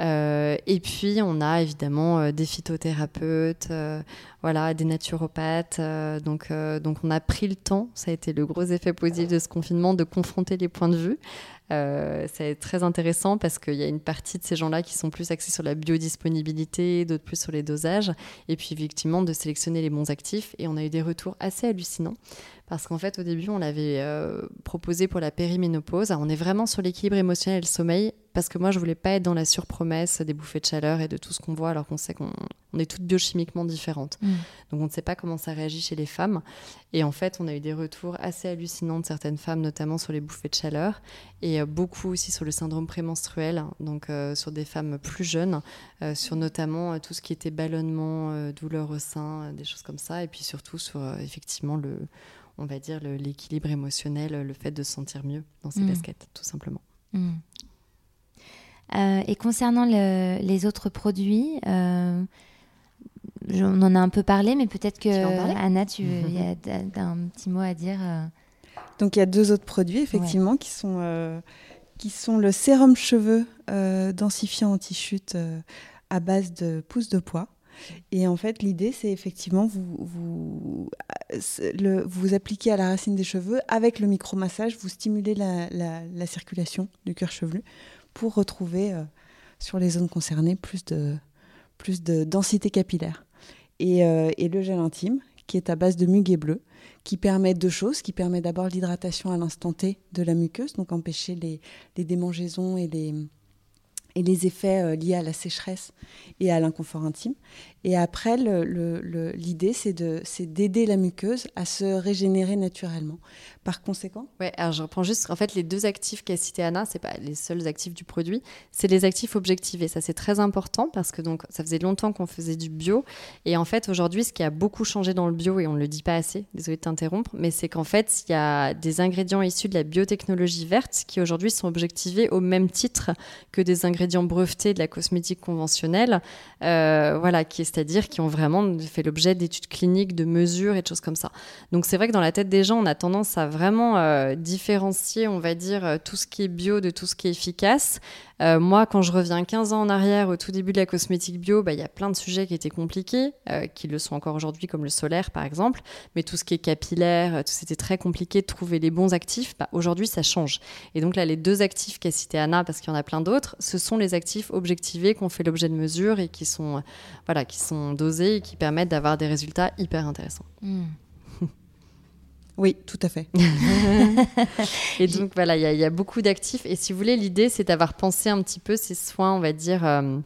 Euh, et puis, on a évidemment euh, des phytothérapeutes, voilà, des naturopathes. donc, donc, on a pris le temps, ça a été le gros effet positif de ce confinement, de confronter les points de vue. c'est très intéressant parce qu'il y a une partie de ces gens-là qui sont plus axés sur la biodisponibilité, d'autres plus sur les dosages, et puis effectivement de sélectionner les bons actifs. Et on a eu des retours assez hallucinants parce qu'en fait, au début, on l'avait euh, proposé pour la périménopause. on est vraiment sur l'équilibre émotionnel et le sommeil, parce que moi, je voulais pas être dans la surpromesse des bouffées de chaleur et de tout ce qu'on voit, alors qu'on sait qu'on est toutes biochimiquement différentes. Mm. Donc, on ne sait pas comment ça réagit chez les femmes. Et en fait, on a eu des retours assez hallucinants de certaines femmes, notamment sur les bouffées de chaleur, et euh, beaucoup aussi sur le syndrome prémenstruel, donc euh, sur des femmes plus jeunes, sur notamment tout ce qui était ballonnement, douleur au sein, des choses comme ça, et puis surtout sur effectivement le on va dire, l'équilibre émotionnel, le fait de se sentir mieux dans ses mmh. baskets, tout simplement. Mmh. Euh, et concernant les autres produits, euh, on en a un peu parlé, mais peut-être que Anna, tu as, un petit mot à dire. Euh. Donc il y a deux autres produits effectivement qui sont qui sont le sérum cheveux densifiant anti-chute à base de pousse de pois. Et en fait, l'idée, c'est effectivement vous, vous vous appliquez à la racine des cheveux. Avec le micromassage, vous stimulez la, la, circulation du cuir chevelu pour retrouver euh, sur les zones concernées plus de, densité capillaire. Et, euh, et, le gel intime, qui est à base de muguet bleu, qui permet deux choses, qui permet d'abord l'hydratation à l'instant T de la muqueuse, donc empêcher les, démangeaisons et les, et les effets euh, liés à la sécheresse et à l'inconfort intime. Et après, l'idée, c'est d'aider la muqueuse à se régénérer naturellement. Par conséquent Ouais, alors je reprends juste, en fait, les deux actifs qu'a cité Anna, c'est pas les seuls actifs du produit, c'est les actifs objectivés. Ça, c'est très important parce que donc, ça faisait longtemps qu'on faisait du bio. Et en fait, aujourd'hui, ce qui a beaucoup changé dans le bio, et on ne le dit pas assez, désolé de t'interrompre, mais c'est qu'en fait, il y a des ingrédients issus de la biotechnologie verte qui aujourd'hui sont objectivés au même titre que des ingrédients brevetés de la cosmétique conventionnelle, euh, voilà, qui est c'est-à-dire qui ont vraiment fait l'objet d'études cliniques, de mesures et de choses comme ça. Donc c'est vrai que dans la tête des gens, on a tendance à vraiment euh, différencier, on va dire, euh, tout ce qui est bio de tout ce qui est efficace. Euh, moi, quand je reviens 15 ans en arrière, au tout début de la cosmétique bio, bah, il y a plein de sujets qui étaient compliqués, qui le sont encore aujourd'hui, comme le solaire par exemple. Mais tout ce qui est capillaire, c'était très compliqué de trouver les bons actifs. Bah, aujourd'hui, ça change. Et donc là, les deux actifs qu'a cité Anna, parce qu'il y en a plein d'autres, ce sont les actifs objectivés qui ont fait l'objet de mesures et qui sont, voilà, sont dosés et qui permettent d'avoir des résultats hyper intéressants. Hmm. Oui, tout à fait. et donc voilà, il y, a beaucoup d'actifs. Et si vous voulez, l'idée, c'est d'avoir pensé un petit peu ces soins, on va dire, euh,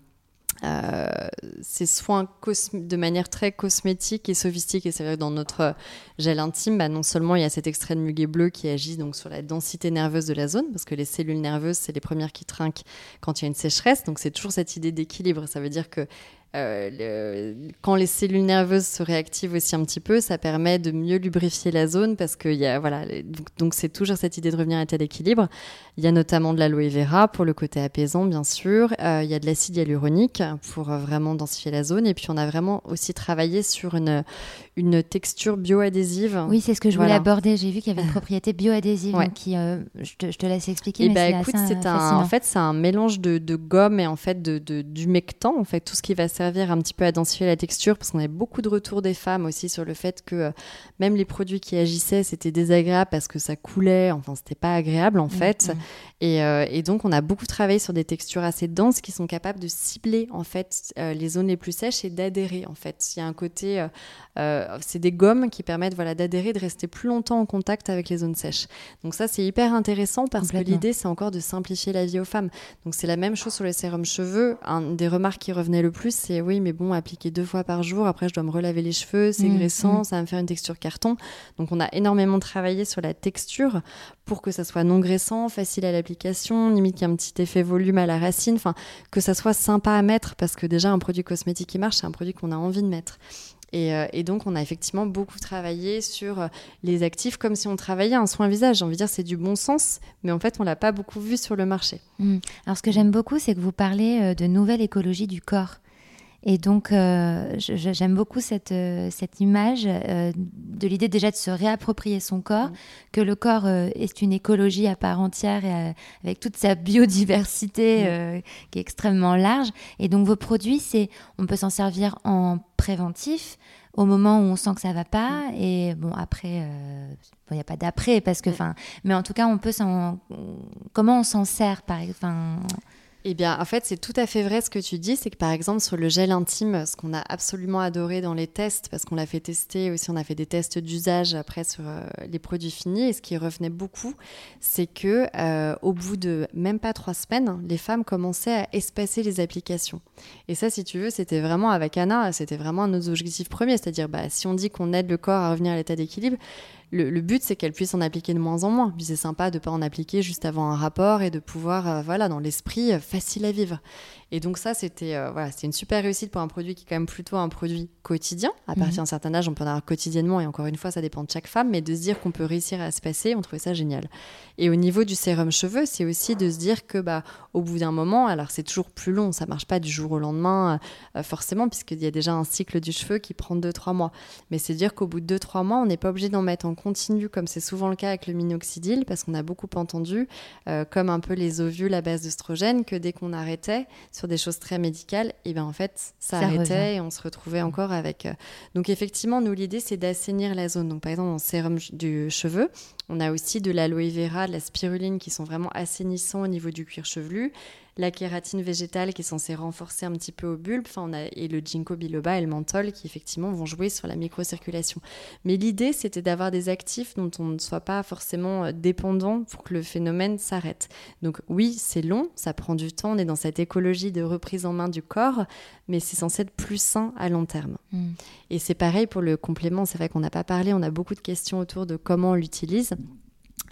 euh, ces soins de manière très cosmétique et sophistiquée. C'est vrai que dans notre gel intime, bah, non seulement il y a cet extrait de muguet bleu qui agit donc sur la densité nerveuse de la zone, parce que les cellules nerveuses, c'est les premières qui trinquent quand il y a une sécheresse. Donc c'est toujours cette idée d'équilibre. Ça veut dire que euh, quand les cellules nerveuses se réactivent aussi un petit peu, ça permet de mieux lubrifier la zone parce que y a, voilà, donc c'est toujours cette idée de revenir à état d'équilibre. Il y a notamment de l'aloe vera pour le côté apaisant, bien sûr. Euh, il y a de l'acide hyaluronique pour euh, vraiment densifier la zone. Et puis on a vraiment aussi travaillé sur une, une texture bioadhésive. Oui, c'est ce que je voulais aborder. J'ai vu qu'il y avait une propriété bioadhésive. Qui, je, te, laisse expliquer. Et eh bah, ben, écoute, c'est un, en fait, c'est un mélange de, de, gomme et en fait de, de d'humectant, en fait, tout ce qui va servir servir un petit peu à densifier la texture parce qu'on avait beaucoup de retours des femmes aussi sur le fait que euh, même les produits qui agissaient, c'était désagréable parce que ça coulait, enfin c'était pas agréable en mm, fait. Mm. Euh, et, donc on a beaucoup travaillé sur des textures assez denses qui sont capables de cibler en fait euh, les zones les plus sèches et d'adhérer en fait. Il y a un côté, c'est des gommes qui permettent voilà d'adhérer, de rester plus longtemps en contact avec les zones sèches. Donc ça c'est hyper intéressant parce que l'idée c'est encore de simplifier la vie aux femmes. Donc c'est la même chose sur les sérums cheveux. Un des remarques qui revenait le plus c'est oui, mais bon, appliquer deux fois par jour, après je dois me relaver les cheveux, c'est mmh, graissant, mmh. ça va me faire une texture carton. Donc on a énormément travaillé sur la texture pour que ça soit non graissant, facile à l'application, limite qu'il y ait un petit effet volume à la racine, enfin que ça soit sympa à mettre parce que déjà un produit cosmétique qui marche, c'est un produit qu'on a envie de mettre. Euh, et, donc, on a effectivement beaucoup travaillé sur euh, les actifs comme si on travaillait un soin visage. J'ai envie de dire, c'est du bon sens, mais en fait, on l'a pas beaucoup vu sur le marché. Mmh. Alors, ce que j'aime beaucoup, c'est que vous parlez euh, de nouvelle écologie du corps. Et donc, euh, j'aime beaucoup cette, euh, cette image euh, de l'idée déjà de se réapproprier son corps, mm. que le corps est une écologie à part entière et, avec toute sa biodiversité mm. qui est extrêmement large. Et donc, vos produits, c'est, on peut s'en servir en préventif au moment où on sent que ça va pas. Mm. Et bon, après, il n'y a pas d'après, parce que, enfin, mais en tout cas, on peut s'en. Comment on s'en sert, par exemple eh bien, en fait, c'est tout à fait vrai ce que tu dis. C'est que par exemple, sur le gel intime, ce qu'on a absolument adoré dans les tests, parce qu'on l'a fait tester aussi, on a fait des tests d'usage après sur euh, les produits finis. Et ce qui revenait beaucoup, c'est que euh, au bout de même pas trois semaines, les femmes commençaient à espacer les applications. Et ça, si tu veux, c'était vraiment avec Anna, c'était vraiment un de nos objectifs premiers. C'est-à-dire, bah, si on dit qu'on aide le corps à revenir à l'état d'équilibre, le, but, c'est qu'elle puisse en appliquer de moins en moins. Puis c'est sympa de ne pas en appliquer juste avant un rapport et de pouvoir, euh, voilà, dans l'esprit, euh, facile à vivre. Et donc ça, c'était euh, voilà, une super réussite pour un produit qui est quand même plutôt un produit quotidien. À partir mhm. d'un certain âge, on peut en avoir quotidiennement, et encore une fois, ça dépend de chaque femme, mais de se dire qu'on peut réussir à se passer, on trouvait ça génial. Et au niveau du sérum cheveux, c'est aussi de se dire que bah, au bout d'un moment, alors c'est toujours plus long, ça marche pas du jour au lendemain, euh, forcément, puisqu'il y a déjà un cycle du cheveu qui prend 2-3 mois. Mais c'est dire qu'au bout de 2-3 mois, on n'est pas obligé d'en mettre en continu, comme c'est souvent le cas avec le minoxidil, parce qu'on a beaucoup entendu, euh, comme un peu les ovules à base d'œstrogène, que dès qu'on arrêtait, sur sur des choses très médicales, et ben en fait, ça, Ça arrêtait revient. et on se retrouvait encore avec. euh, Donc effectivement, nous l'idée c'est d'assainir la zone. Donc par exemple, en sérum du cheveu, on a aussi de l'aloe vera, de la spiruline qui sont vraiment assainissants au niveau du cuir chevelu. La kératine végétale qui est censée renforcer un petit peu au bulbe, enfin, on a, et le ginkgo biloba et le menthol qui effectivement vont jouer sur la microcirculation. Mais l'idée c'était d'avoir des actifs dont on ne soit pas forcément euh, dépendant pour que le phénomène s'arrête. Donc oui, c'est long, ça prend du temps, on est dans cette écologie de reprise en main du corps, mais c'est censé être plus sain à long terme. Mm. Et c'est pareil pour le complément, c'est vrai qu'on n'a pas parlé, on a beaucoup de questions autour de comment on l'utilise.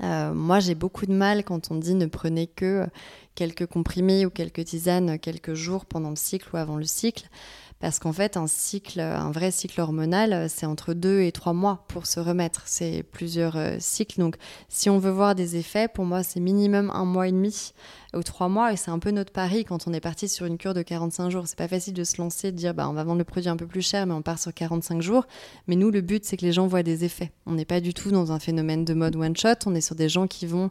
Euh, moi, j'ai beaucoup de mal quand on dit ne prenez que quelques comprimés ou quelques tisanes quelques jours pendant le cycle ou avant le cycle. Parce qu'en fait, un cycle, un vrai cycle hormonal, c'est entre deux et trois mois pour se remettre. C'est plusieurs euh, cycles. Donc, si on veut voir des effets, pour moi, c'est minimum un mois et demi ou trois mois. Et c'est un peu notre pari quand on est parti sur une cure de 45 jours. C'est pas facile de se lancer, de dire, bah, on va vendre le produit un peu plus cher, mais on part sur 45 jours. Mais nous, le but, c'est que les gens voient des effets. On n'est pas du tout dans un phénomène de mode one shot. On est sur des gens qui vont,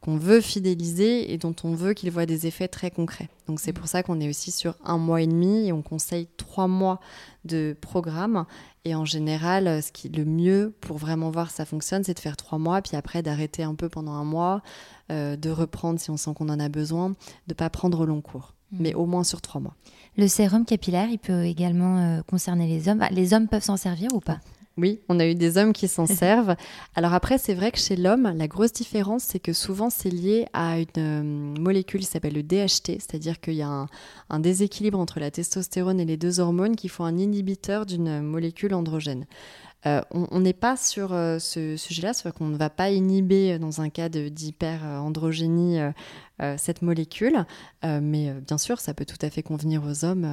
qu'on veut fidéliser et dont on veut qu'ils voient des effets très concrets. Donc, c'est pour ça qu'on est aussi sur un mois et demi et on conseille trois mois de programme. Et en général, ce qui le mieux pour vraiment voir si ça fonctionne, c'est de faire trois mois, puis après d'arrêter un peu pendant un mois, euh, de reprendre si on sent qu'on en a besoin, de pas prendre au long cours, Mm. mais au moins sur trois mois. Le sérum capillaire, il peut également euh, concerner les hommes. Ah, Les hommes peuvent s'en servir ou pas? Oui, on a eu des hommes qui s'en servent. Alors après, c'est vrai que chez l'homme, la grosse différence, c'est que souvent c'est lié à une euh, molécule qui s'appelle le DHT, c'est-à-dire qu'il y a un, un déséquilibre entre la testostérone et les deux hormones qui font un inhibiteur d'une molécule androgène. Euh, on n'est pas sur euh, ce sujet-là, c'est-à-dire qu'on ne va pas inhiber euh, dans un cas d'hyper-androgénie euh, cette molécule, mais bien sûr, ça peut tout à fait convenir aux hommes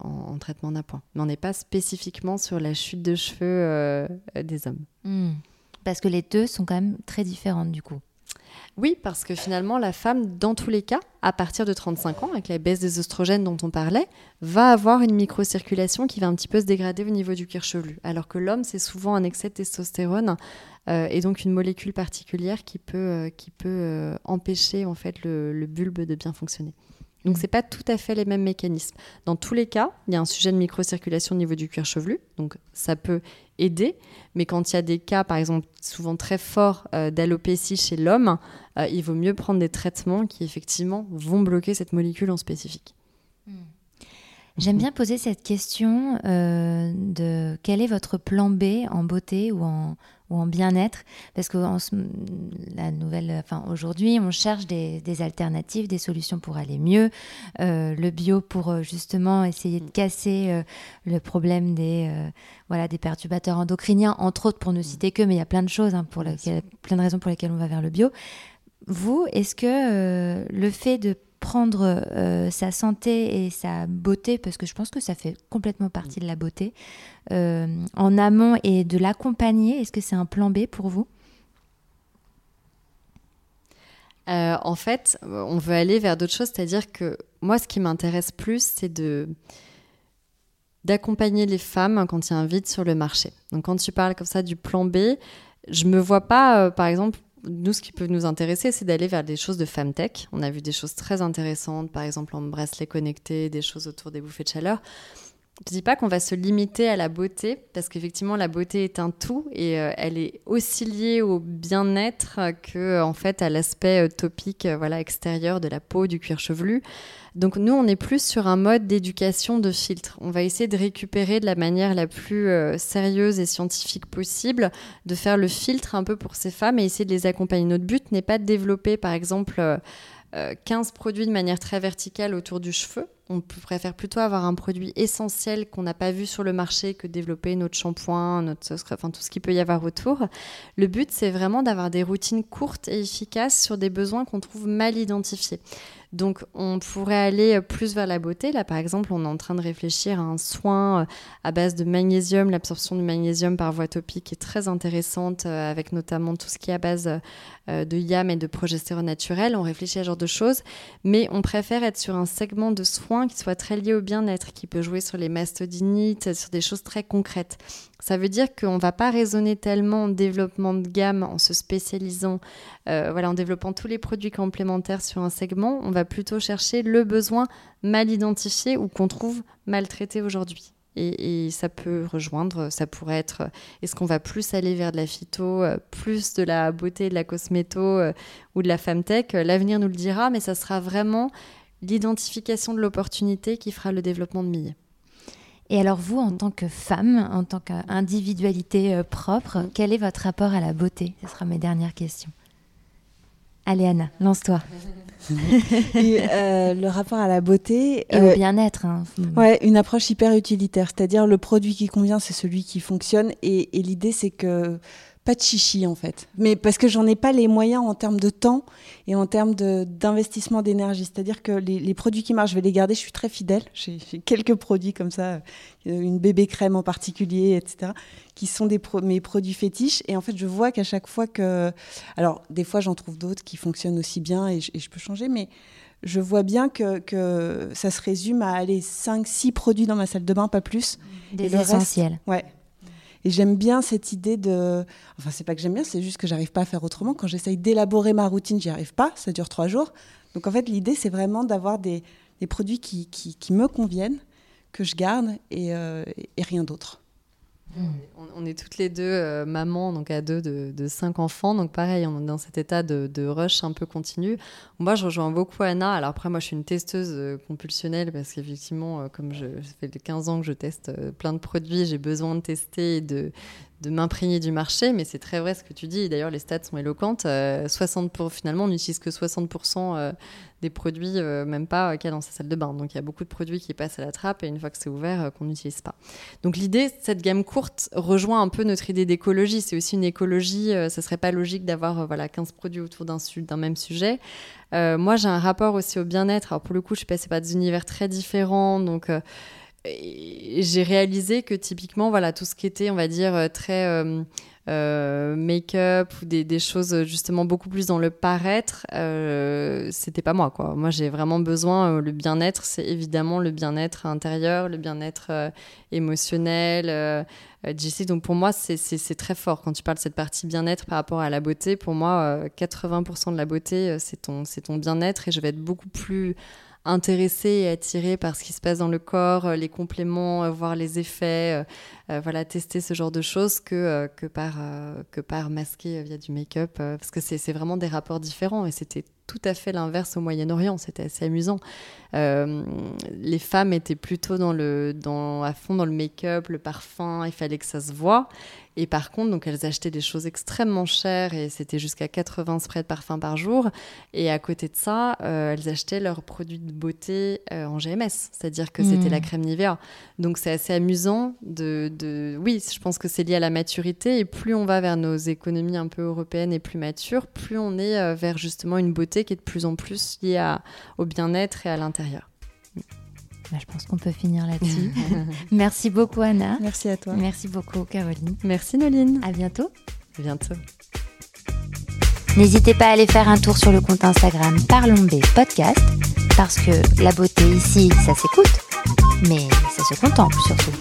en, en traitement d'appoint. Mais on n'est pas spécifiquement sur la chute de cheveux des hommes. Hmm. Parce que les deux sont quand même très différentes du coup. Oui, parce que finalement, la femme, dans tous les cas, à partir de 35 ans, avec la baisse des oestrogènes dont on parlait, va avoir une microcirculation qui va un petit peu se dégrader au niveau du cuir chevelu. Alors que l'homme, c'est souvent un excès de testostérone euh, et donc une molécule particulière qui peut, euh, euh, empêcher en fait le bulbe de bien fonctionner. Donc c'est pas tout à fait les mêmes mécanismes. Dans tous les cas, il y a un sujet de microcirculation au niveau du cuir chevelu, donc ça peut aider. Mais quand il y a des cas, par exemple, souvent très forts euh, d'alopécie chez l'homme, euh, il vaut mieux prendre des traitements qui effectivement vont bloquer cette molécule en spécifique. J'aime bien poser cette question euh, de quel est votre plan B en beauté ou en, ou en bien-être? Parce que en la nouvelle, enfin aujourd'hui, on cherche des, des alternatives, des solutions pour aller mieux. Euh, le bio pour euh, justement essayer de casser euh, le problème des, voilà, des perturbateurs endocriniens, entre autres pour ne citer que, mais il y a plein de choses, hein, pour lesquelles- plein de raisons pour lesquelles on va vers le bio. Vous, est-ce que le fait de prendre euh, sa santé et sa beauté, parce que je pense que ça fait complètement partie de la beauté, euh, en amont et de l'accompagner, est-ce que c'est un plan B pour vous? Euh, en fait, on veut aller vers d'autres choses, c'est-à-dire que moi, ce qui m'intéresse plus, c'est de d'accompagner les femmes quand il y a un vide sur le marché. Donc, quand tu parles comme ça du plan B, je me vois pas, par exemple, nous, ce qui peut nous intéresser, c'est d'aller vers des choses de femtech. On a vu des choses très intéressantes, par exemple en bracelet connecté, des choses autour des bouffées de chaleur. Je dis pas qu'on va se limiter à la beauté, parce qu'effectivement la beauté est un tout et euh, elle est aussi liée au bien-être que euh, en fait à l'aspect euh, topique, voilà extérieur de la peau, du cuir chevelu. Donc nous, on est plus sur un mode d'éducation de filtre. On va essayer de récupérer de la manière la plus sérieuse et scientifique possible, de faire le filtre un peu pour ces femmes et essayer de les accompagner. Notre but n'est pas de développer, par exemple, 15 produits de manière très verticale autour du cheveu. On préfère plutôt avoir un produit essentiel qu'on n'a pas vu sur le marché que développer notre shampoing, notre enfin tout ce qu'il peut y avoir autour. Le but, c'est vraiment d'avoir des routines courtes et efficaces sur des besoins qu'on trouve mal identifiés. Donc, on pourrait aller plus vers la beauté. Là, par exemple, on est en train de réfléchir à un soin euh, à base de magnésium. L'absorption du magnésium par voie topique est très intéressante, euh, avec notamment tout ce qui est à base euh, de YAM et de progestérone naturel. On réfléchit à ce genre de choses, mais on préfère être sur un segment de soins soin qui soit très lié au bien-être, qui peut jouer sur les mastodinites, sur des choses très concrètes. Ça veut dire qu'on ne va pas raisonner tellement en développement de gamme en se spécialisant, euh, voilà, en développant tous les produits complémentaires sur un segment. On va plutôt chercher le besoin mal identifié ou qu'on trouve maltraité aujourd'hui. Et, ça peut rejoindre, ça pourrait être, est-ce qu'on va plus aller vers de la phyto, euh, plus de la beauté, de la cosméto euh, ou de la tech? L'avenir nous le dira, mais ça sera vraiment l'identification de l'opportunité qui fera le développement de Millet. Et alors vous, en tant que femme, en tant qu'individualité euh, propre, quel est votre rapport à la beauté? Ce sera mes dernières questions. Allez Anna, lance-toi. Euh, le rapport à la beauté et au euh, bien-être. Hein. Ouais, une approche hyper utilitaire, c'est-à-dire le produit qui convient, c'est celui qui fonctionne. et l'idée, c'est que pas de chichi en fait. Mais parce que j'en ai pas les moyens en termes de temps et en termes d'investissement d'énergie. C'est-à-dire que les, produits qui marchent, je vais les garder. Je suis très fidèle. J'ai quelques produits comme ça, euh, une bébé crème en particulier, etc., qui sont des mes produits fétiches. Et en fait, je vois qu'à chaque fois que, alors des fois j'en trouve d'autres qui fonctionnent aussi bien et je, peux changer, mais je vois bien que, que, ça se résume à aller 5 six produits dans ma salle de bain, pas plus. Des essentiels. ouais. Et j'aime bien cette idée de. Enfin, c'est pas que j'aime bien, c'est juste que j'arrive pas à faire autrement. Quand j'essaye d'élaborer ma routine, j'y arrive pas. Ça dure trois jours. Donc en fait, l'idée, c'est vraiment d'avoir des, produits qui, qui, me conviennent, que je garde et, euh, et rien d'autre. On, est toutes les deux euh, mamans, donc à deux de, cinq enfants. Donc pareil, on est dans cet état de, rush un peu continu. Moi, je rejoins beaucoup Anna. Alors après, moi, je suis une testeuse euh, compulsionnelle parce qu'effectivement, euh, comme je, ça fait 15 ans que je teste plein de produits, j'ai besoin de tester et de, de m'imprégner du marché, mais c'est très vrai ce que tu dis. D'ailleurs, les stats sont éloquentes. 60 pour, finalement, on n'utilise que 60% des produits, même pas qu'il y a dans sa salle de bain. Donc, il y a beaucoup de produits qui passent à la trappe et une fois que c'est ouvert, qu'on n'utilise pas. Donc, l'idée, cette gamme courte, rejoint un peu notre idée d'écologie. C'est aussi une écologie, Ce euh, ça serait pas logique d'avoir euh, voilà 15 produits autour d'un même sujet. Euh, moi, j'ai un rapport aussi au bien-être. Alors pour le coup, je suis passée par des univers très différents, donc j'ai réalisé que typiquement, voilà, tout ce qui était, on va dire, très euh, make-up ou des, choses justement beaucoup plus dans le paraître, euh, c'était pas moi quoi. Moi j'ai vraiment besoin, euh, le bien-être, c'est évidemment le bien-être intérieur, le bien-être émotionnel. JC, donc pour moi c'est très fort quand tu parles de cette partie bien-être par rapport à la beauté. Pour moi, 80% de la beauté c'est ton bien-être et je vais être beaucoup plus intéressé et attiré par ce qui se passe dans le corps, euh, les compléments, euh, voir les effets, euh, voilà, tester ce genre de choses que, que, par, que par masquer via du make-up, parce que c'est vraiment des rapports différents et c'était tout à fait l'inverse au Moyen-Orient, c'était assez amusant. Les femmes étaient plutôt dans le, dans, à fond dans le make-up, le parfum, il fallait que ça se voit. Et par contre, donc elles achetaient des choses extrêmement chères et c'était jusqu'à 80 sprays de parfum par jour. Et à côté de ça, euh, elles achetaient leurs produits de beauté euh, en GMS, c'est-à-dire que c'était la hmm. crème Nivea. Donc c'est assez amusant de, de, Oui, je pense que c'est lié à la maturité et plus on va vers nos économies un peu européennes et plus matures, plus on est euh, vers justement une beauté qui est de plus en plus liée à, au bien-être et à l'intérieur. Bah, je pense qu'on peut finir là-dessus. Merci beaucoup Anna. Merci à toi. Merci beaucoup Caroline. Merci Noline. À bientôt. À bientôt. N'hésitez pas à aller faire un tour sur le compte Instagram Parlons B Podcast parce que la beauté ici, ça s'écoute, mais ça se contemple surtout.